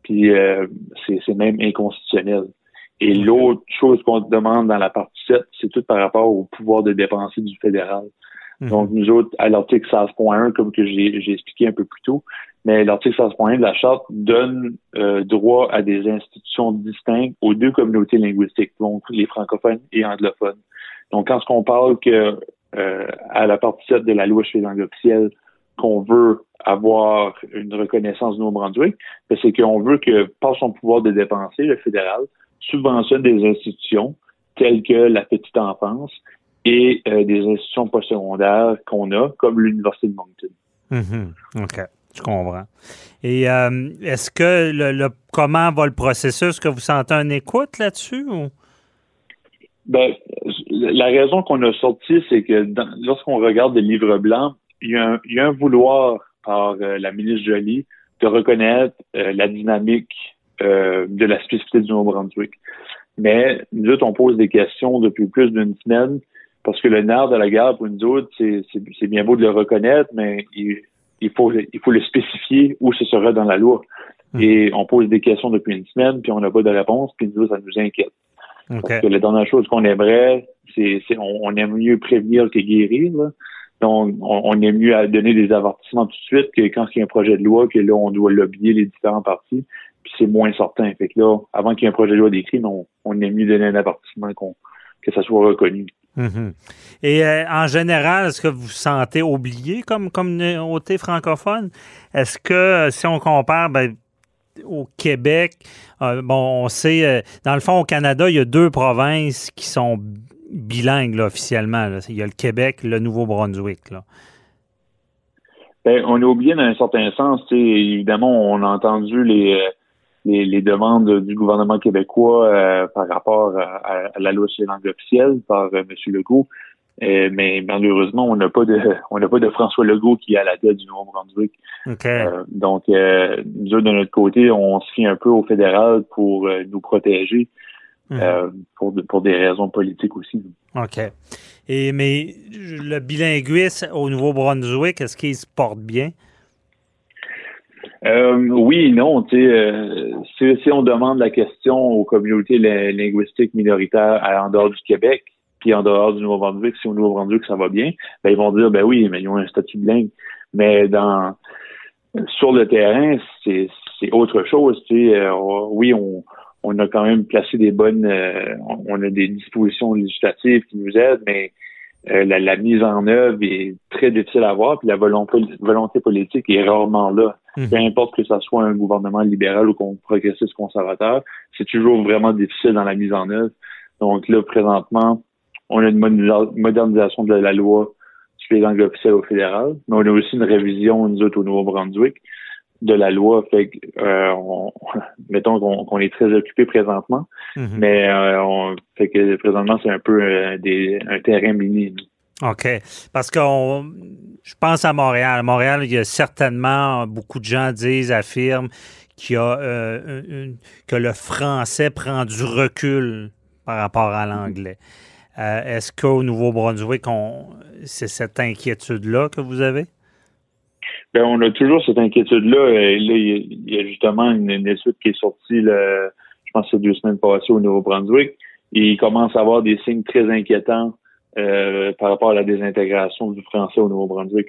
Puis euh, c'est c'est même inconstitutionnel. Et l'autre chose qu'on demande dans la partie 7, c'est tout par rapport au pouvoir de dépenser du fédéral. Mhm. Donc, nous autres, à l'article 16.1, comme que j'ai expliqué un peu plus tôt, mais l'article 16.1 de la Charte donne euh, droit à des institutions distinctes aux deux communautés linguistiques, donc les francophones et anglophones. Donc, quand on parle que euh, à la partie 7 de la loi sur les langues officielles, qu'on veut avoir une reconnaissance du Nouveau-Brunswick, ben, c'est qu'on veut que, par son pouvoir de dépenser, le fédéral subventionne des institutions telles que la petite enfance et euh, des institutions postsecondaires qu'on a, comme l'Université de Moncton. Mm-hmm. OK. Je comprends. Et euh, est-ce que le, comment va le processus? Est-ce que vous sentez un écoute là-dessus? Ou? Ben, la raison qu'on a sorti, c'est que lorsqu'on regarde le livre blanc, il y, a un, vouloir par euh, la ministre Jolie de reconnaître euh, la dynamique de la spécificité du Nouveau-Brunswick. Mais nous autres, on pose des questions depuis plus d'une semaine parce que le nerf de la guerre, pour nous autres, c'est bien beau de le reconnaître, mais il, faut, il faut le spécifier où ce sera dans la loi. Hmm. Et on pose des questions depuis une semaine, puis on n'a pas de réponse, puis nous, ça nous inquiète. Parce que la dernière chose qu'on aimerait, c'est on, aime mieux prévenir que guérir. Donc, on, aime mieux donner des avertissements tout de suite que quand il y a un projet de loi, que là, on doit lobbyer les différents partis, puis c'est moins certain. Fait que là, avant qu'il y ait un projet de loi décrit, on, on aime mieux donner un avertissement que ça soit reconnu. Mm-hmm. Et euh, en général, est-ce que vous vous sentez oublié comme communauté francophone? Est-ce que euh, si on compare, ben, au Québec, euh, bon, on sait, dans le fond, au Canada, il y a deux provinces qui sont bilingues officiellement. Il y a le Québec, le Nouveau-Brunswick. Ben, on est oublié dans un certain sens. Évidemment, on a entendu les, euh, les, demandes du gouvernement québécois par rapport à, la loi sur les langues officielles par M. Legault. Euh, mais malheureusement, on n'a pas de *laughs* on n'a pas de François Legault qui est à la tête du Nouveau-Brunswick. Euh, donc, euh, nous de notre côté, on se fie un peu au fédéral pour nous protéger mhm. pour, pour des raisons politiques aussi. OK. Et mais le bilinguisme au Nouveau-Brunswick, est-ce qu'il se porte bien? Oui non. Si, si on demande la question aux communautés linguistiques minoritaires en dehors du Québec, en dehors du Nouveau-Brunswick, si au Nouveau-Brunswick ça va bien, ben ils vont dire ben oui, mais ils ont un statut bilingue. Mais dans sur le terrain, c'est autre chose. Tu sais, euh, oui, on, on a quand même placé des bonnes, euh, on a des dispositions législatives qui nous aident, mais euh, la, mise en œuvre est très difficile à voir, puis la volonté, volonté politique est rarement là. Mmh. Peu importe que ce soit un gouvernement libéral ou progressiste conservateur, c'est toujours vraiment difficile dans la mise en œuvre. Donc là, présentement, on a une modernisation de la loi sur les langues officielles au fédéral, mais on a aussi une révision, nous autres, au Nouveau-Brunswick, de la loi. Fait que, euh, *laughs* mettons qu'on est très occupé présentement, mhm. mais euh, on, fait que présentement, c'est un peu euh, des, un terrain mini. OK. Parce que je pense à Montréal. À Montréal, il y a certainement beaucoup de gens disent, affirment qu'il y a, que le français prend du recul par rapport à l'anglais. Euh, est-ce qu'au Nouveau-Brunswick, c'est cette inquiétude-là que vous avez? Bien, on a toujours cette inquiétude-là. Et là, il y, a justement une, étude qui est sortie, je pense, ces deux semaines passées au Nouveau-Brunswick. Et il commence à avoir des signes très inquiétants euh, par rapport à la désintégration du français au Nouveau-Brunswick.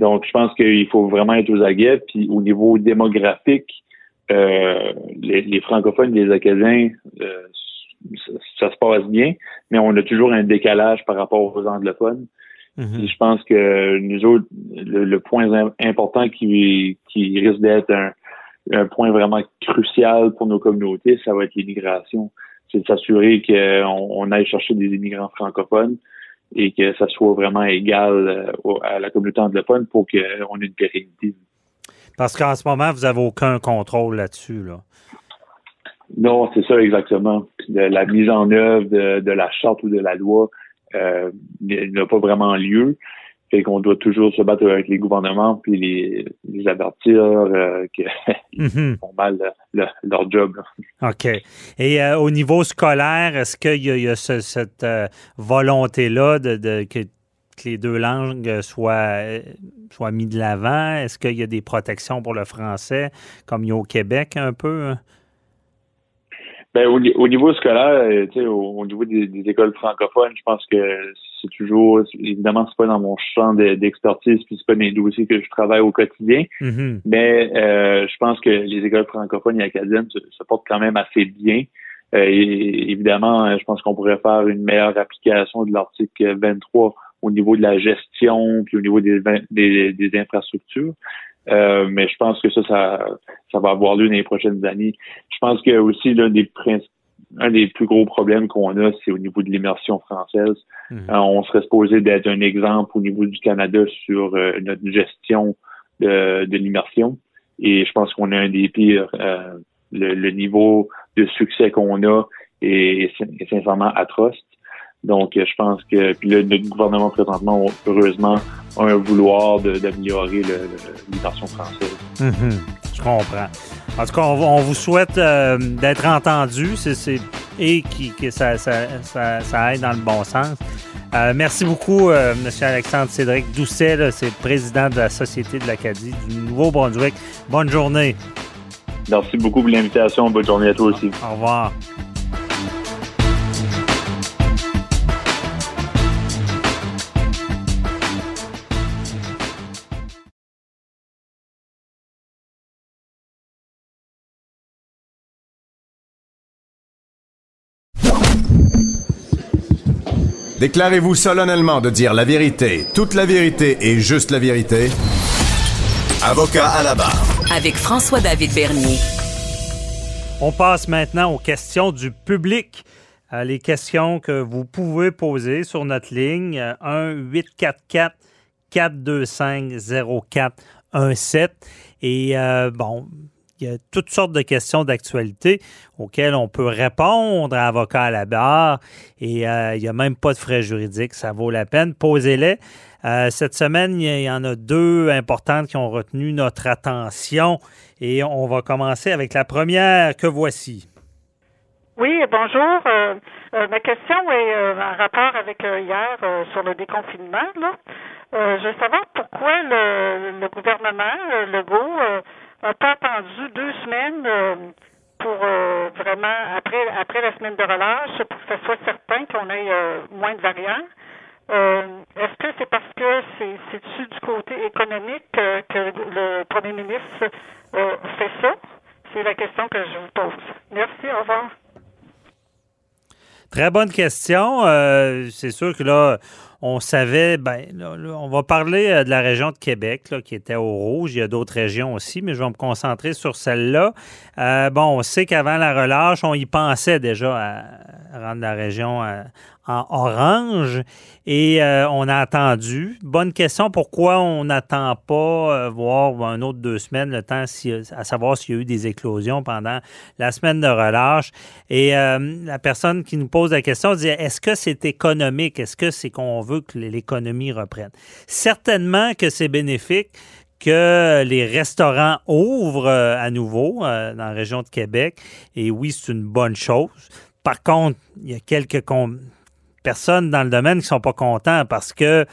Donc, je pense qu'il faut vraiment être aux aguets. Puis, au niveau démographique, euh, les, les, francophones, les Acadiens ça, se passe bien, mais on a toujours un décalage par rapport aux anglophones. Mhm. Je pense que nous autres, le, point important qui, qui risque d'être un, un, point vraiment crucial pour nos communautés, ça va être l'immigration. C'est de s'assurer qu'on on aille chercher des immigrants francophones et que ça soit vraiment égal euh, à la communauté anglophone pour qu'on ait une pérennité. Parce qu'en ce moment, vous n'avez aucun contrôle là-dessus. Là. Non, c'est ça exactement. la mise en œuvre de, la charte ou de la loi euh, n'a pas vraiment lieu. Fait qu'on doit toujours se battre avec les gouvernements puis les, les avertir euh, qu'ils *laughs* mhm. font mal leur job. OK. Et euh, au niveau scolaire, est-ce qu'il y a, cette volonté-là de, que, les deux langues soient, soient mises de l'avant? Est-ce qu'il y a des protections pour le français, comme il y a au Québec un peu? Ben, au, niveau scolaire, euh, au, au, niveau des, écoles francophones, je pense que c'est toujours, évidemment, c'est pas dans mon champ d'expertise, puis c'est pas des dossiers que je travaille au quotidien, mm-hmm. mais euh, je pense que les écoles francophones et académiques se, portent quand même assez bien. Euh, et, évidemment, je pense qu'on pourrait faire une meilleure application de l'article 23 au niveau de la gestion, puis au niveau des, des, des infrastructures. Euh, mais je pense que ça, ça, ça va avoir lieu dans les prochaines années. Je pense que aussi l'un des un des plus gros problèmes qu'on a, c'est au niveau de l'immersion française. Mhm. Euh, on serait supposé d'être un exemple au niveau du Canada sur euh, notre gestion de, de l'immersion. Et je pense qu'on a un des pires. Le, niveau de succès qu'on a est, est sincèrement atroce. Donc, je pense que puis là, notre gouvernement présentement, heureusement, a un vouloir d'améliorer l'immersion française. Mhm. je comprends. En tout cas, on, vous souhaite euh, d'être entendu et que ça, ça, aille dans le bon sens. Euh, merci beaucoup, euh, M. Alexandre Cédric Doucet, c'est le président de la Société de l'Acadie du Nouveau-Brunswick. Bonne journée. Merci beaucoup pour l'invitation. Bonne journée à toi aussi. Au revoir. Déclarez-vous solennellement de dire la vérité, toute la vérité et juste la vérité. Avocat à la barre. Avec François-David Bernier. On passe maintenant aux questions du public. Euh, les questions que vous pouvez poser sur notre ligne 1-844-425-0417. Et euh, bon, il y a toutes sortes de questions d'actualité auxquelles on peut répondre à avocat à la barre et euh, il n'y a même pas de frais juridiques. Ça vaut la peine. Posez-les. Euh, cette semaine, il y en a deux importantes qui ont retenu notre attention et on va commencer avec la première que voici. Oui, bonjour. Euh, ma question est en rapport avec hier sur le déconfinement. je veux savoir pourquoi le, le gouvernement, n'a pas attendu deux semaines euh, pour euh, vraiment, après, après la semaine de relâche, pour que ce soit certain qu'on ait euh, moins de variants. Est-ce que c'est parce que c'est du côté économique que, le premier ministre fait ça? C'est la question que je vous pose. Merci, au revoir. Très bonne question. c'est sûr que là, on savait, ben, on va parler euh, de la région de Québec, là, qui était au rouge. Il y a d'autres régions aussi, mais je vais me concentrer sur celle-là. Euh, bon, on sait qu'avant la relâche, on y pensait déjà à rendre la région euh, en orange et on a attendu. Bonne question, pourquoi on n'attend pas voir un autre deux semaines le temps à savoir s'il y a eu des éclosions pendant la semaine de relâche. Et la personne qui nous pose la question dit est-ce que c'est économique? Est-ce que c'est qu'on veut que l'économie reprenne? Certainement que c'est bénéfique que les restaurants ouvrent à nouveau dans la région de Québec. Et oui, c'est une bonne chose. Par contre, il y a quelques personnes dans le domaine qui sont pas contents parce que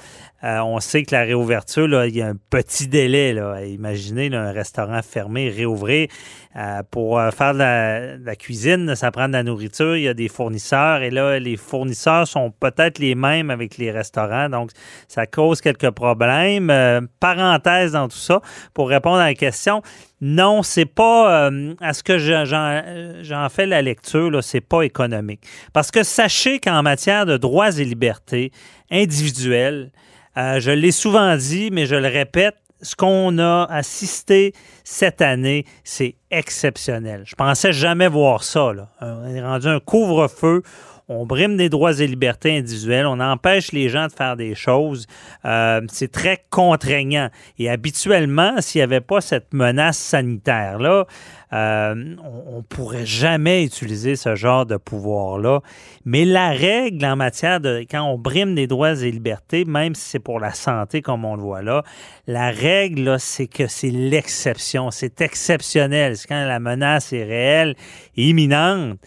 euh, on sait que la réouverture, là, il y a un petit délai. Là. Imaginez un restaurant fermé, réouvrir. Euh, pour euh, faire de la, cuisine, ça prend de la nourriture. Il y a des fournisseurs et là, les fournisseurs sont peut-être les mêmes avec les restaurants. Donc, ça cause quelques problèmes. parenthèse dans tout ça, pour répondre à la question, non, c'est pas à ce que j'en fais la lecture, là, c'est pas économique. Parce que sachez qu'en matière de droits et libertés individuels, euh, je l'ai souvent dit, mais je le répète, ce qu'on a assisté cette année, c'est exceptionnel. Je pensais jamais voir ça. On est rendu un couvre-feu on brime des droits et libertés individuelles, on empêche les gens de faire des choses. Euh, c'est très contraignant. Et habituellement, s'il n'y avait pas cette menace sanitaire-là, euh, on ne pourrait jamais utiliser ce genre de pouvoir-là. Mais la règle en matière de quand on brime des droits et libertés, même si c'est pour la santé comme on le voit là, la règle, c'est que c'est l'exception. C'est exceptionnel. C'est quand la menace est réelle, imminente.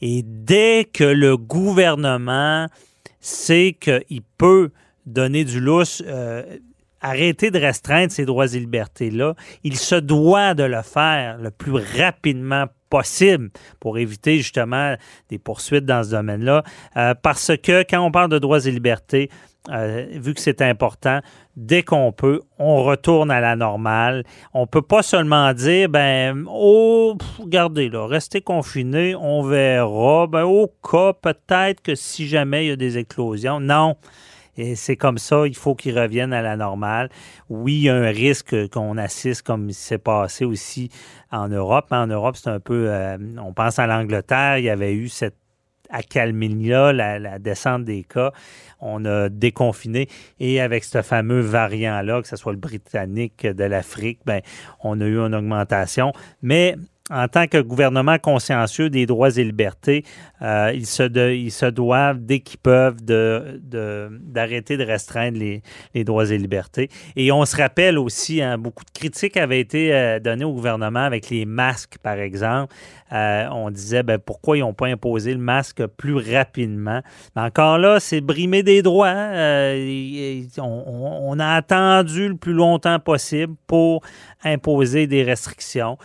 Et dès que le gouvernement sait qu'il peut donner du lousse, euh, arrêter de restreindre ces droits et libertés-là, il se doit de le faire le plus rapidement possible pour éviter justement des poursuites dans ce domaine-là. Euh, parce que quand on parle de droits et libertés, euh, vu que c'est important, dès qu'on peut, on retourne à la normale. On peut pas seulement dire, ben, oh, regardez, là, restez confinés, on verra. Ben, au cas, peut-être que si jamais il y a des éclosions. Non. Et c'est comme ça, il faut qu'ils reviennent à la normale. Oui, il y a un risque qu'on assiste, comme s'est passé aussi en Europe. En Europe, c'est un peu, euh, on pense à l'Angleterre, il y avait eu cette accalmie-là, la, la descente des cas. On a déconfiné. Et avec ce fameux variant-là, que ce soit le britannique de l'Afrique, ben, on a eu une augmentation. Mais en tant que gouvernement consciencieux des droits et libertés, euh, ils, se doivent, dès qu'ils peuvent, d'arrêter de, restreindre les, les, droits et libertés. Et on se rappelle aussi, hein, beaucoup de critiques avaient été euh, données au gouvernement avec les masques, par exemple. Euh, on disait, ben, pourquoi ils n'ont pas imposé le masque plus rapidement? Mais encore là, c'est brimer des droits. Hein. on, on, a attendu le plus longtemps possible pour imposer des restrictions.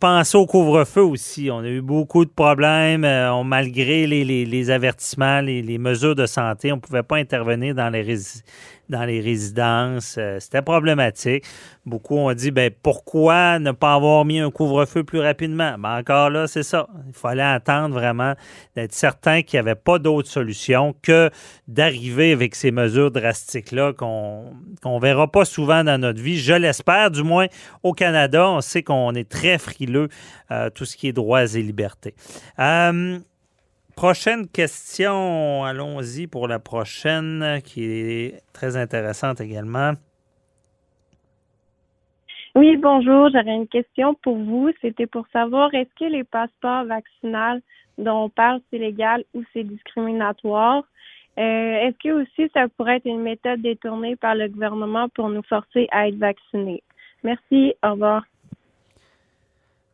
pensez au couvre-feu aussi. On a eu beaucoup de problèmes. malgré les, avertissements, les, mesures de santé, on ne pouvait pas intervenir dans les, dans les résidences. Euh, c'était problématique. Beaucoup ont dit ben, pourquoi ne pas avoir mis un couvre-feu plus rapidement? Ben, encore là, c'est ça. Il fallait attendre vraiment d'être certain qu'il n'y avait pas d'autre solution que d'arriver avec ces mesures drastiques-là qu'on ne verra pas souvent dans notre vie. Je l'espère, du moins au Canada. On sait qu'on est très frileux, euh, tout ce qui est droits et libertés. Euh, Prochaine question, allons-y pour la prochaine, qui est très intéressante également. Oui, bonjour, j'aurais une question pour vous. C'était pour savoir, est-ce que les passeports vaccinaux dont on parle, c'est légal ou c'est discriminatoire? Euh, est-ce que aussi ça pourrait être une méthode détournée par le gouvernement pour nous forcer à être vaccinés? Merci, au revoir.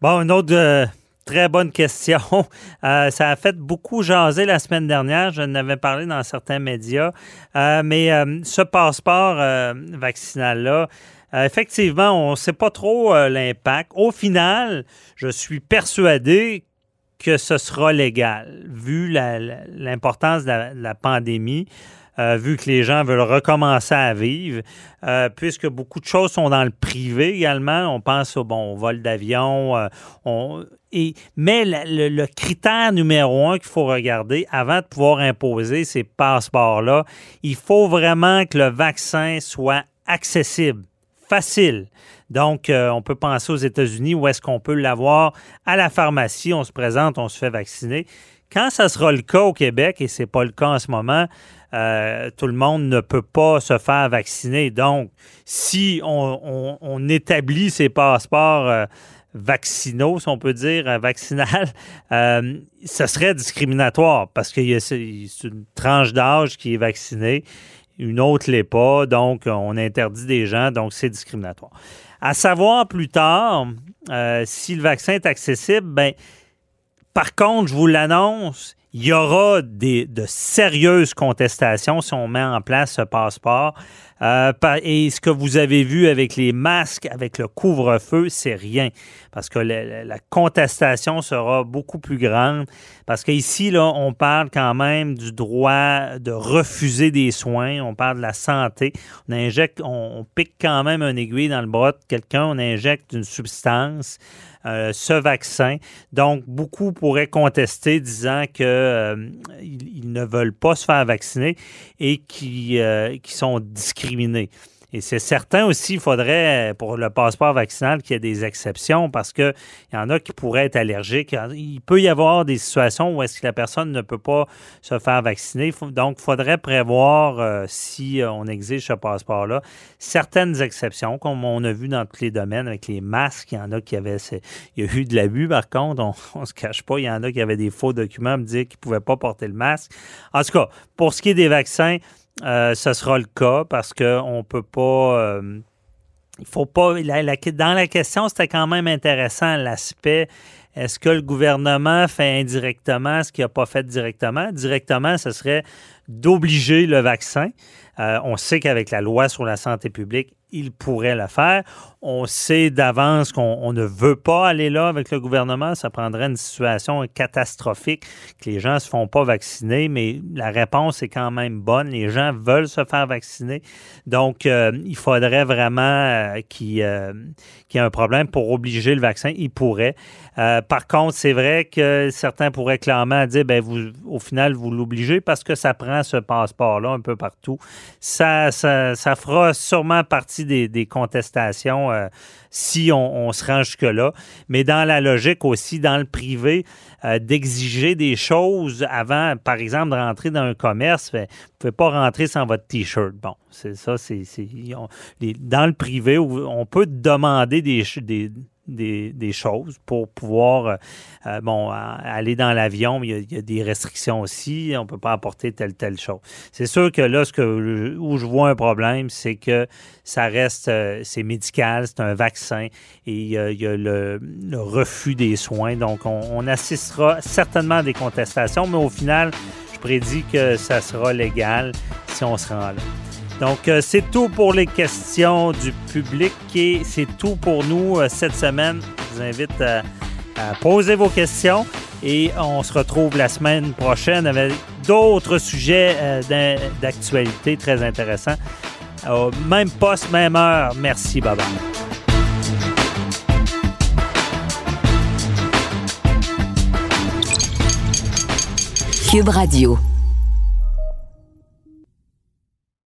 Bon, une autre euh, Très bonne question. *laughs* Euh, ça a fait beaucoup jaser la semaine dernière. Je n'avais parlé dans certains médias. Euh, mais euh, ce passeport vaccinal-là, effectivement, on ne sait pas trop l'impact. Au final, je suis persuadé que ce sera légal, vu l'importance de, la pandémie. Vu que les gens veulent recommencer à vivre, puisque beaucoup de choses sont dans le privé également. On pense au, bon, vol d'avion. Mais le, critère numéro un qu'il faut regarder avant de pouvoir imposer ces passeports-là, il faut vraiment que le vaccin soit accessible, facile. Donc, on peut penser aux États-Unis où est-ce qu'on peut l'avoir à la pharmacie, on se présente, on se fait vacciner. Quand ça sera le cas au Québec, et ce n'est pas le cas en ce moment, euh, tout le monde ne peut pas se faire vacciner. Donc, si on, établit ces passeports euh, vaccinaux, si on peut dire, euh, vaccinal, *laughs* ce serait discriminatoire parce qu'il y a une tranche d'âge qui est vaccinée, une autre l'est pas, donc on interdit des gens, donc c'est discriminatoire. À savoir plus tard, si le vaccin est accessible, ben, par contre, je vous l'annonce, il y aura de sérieuses contestations si on met en place ce passeport. Euh, et ce que vous avez vu avec les masques, avec le couvre-feu, c'est rien. Parce que la, contestation sera beaucoup plus grande. Parce qu'ici, là, on parle quand même du droit de refuser des soins. On parle de la santé. On injecte, on pique quand même un aiguille dans le bras de quelqu'un. On injecte une substance. Euh, ce vaccin. Donc, beaucoup pourraient contester disant qu'ils euh, ne veulent pas se faire vacciner et qui, euh, qui sont discriminés. Et c'est certain aussi, il faudrait, pour le passeport vaccinal, qu'il y ait des exceptions parce qu'il y en a qui pourraient être allergiques. Il peut y avoir des situations où est-ce que la personne ne peut pas se faire vacciner. Donc, il faudrait prévoir, euh, si euh, on exige ce passeport-là, certaines exceptions, comme on a vu dans tous les domaines avec les masques. Il y en a qui avaient... Il y a eu de l'abus, par contre, on *laughs* ne se cache pas. Il y en a qui avaient des faux documents me dire qu'ils ne pouvaient pas porter le masque. En tout cas, pour ce qui est des vaccins, euh, ce sera le cas parce qu'on ne peut pas. Euh, il faut pas. dans la question, c'était quand même intéressant l'aspect. Est-ce que le gouvernement fait indirectement ce qu'il n'a pas fait directement? Directement, ce serait d'obliger le vaccin. Euh, on sait qu'avec la loi sur la santé publique, il pourrait le faire. On sait d'avance qu'on ne veut pas aller là avec le gouvernement. Ça prendrait une situation catastrophique que les gens ne se font pas vacciner, mais la réponse est quand même bonne. Les gens veulent se faire vacciner. Donc, euh, il faudrait vraiment euh, qu'il y ait un problème pour obliger le vaccin. Il pourrait. par contre, c'est vrai que certains pourraient clairement dire, ben vous, au final, vous l'obligez parce que ça prend ce passeport-là un peu partout. Ça, ça, ça fera sûrement partie des, contestations euh, si on, se rend jusque-là. Mais dans la logique aussi, dans le privé, euh, d'exiger des choses avant, par exemple, de rentrer dans un commerce, ben, vous ne pouvez pas rentrer sans votre T-shirt. Bon, c'est ça, c'est... Dans le privé, on peut demander des, des des, choses pour pouvoir euh, euh, bon, aller dans l'avion. Il, il, y a des restrictions aussi. On ne peut pas apporter telle, telle chose. C'est sûr que là, ce que, où je vois un problème, c'est que ça reste, euh, c'est médical, c'est un vaccin et il y a le, refus des soins. Donc, on, on, assistera certainement à des contestations, mais au final, je prédis que ça sera légal si on se rend là. Donc, euh, c'est tout pour les questions du public et c'est tout pour nous euh, cette semaine. Je vous invite à, poser vos questions et on se retrouve la semaine prochaine avec d'autres sujets euh, d'actualité très intéressants. même poste, même heure. Merci, bye. Cube Radio.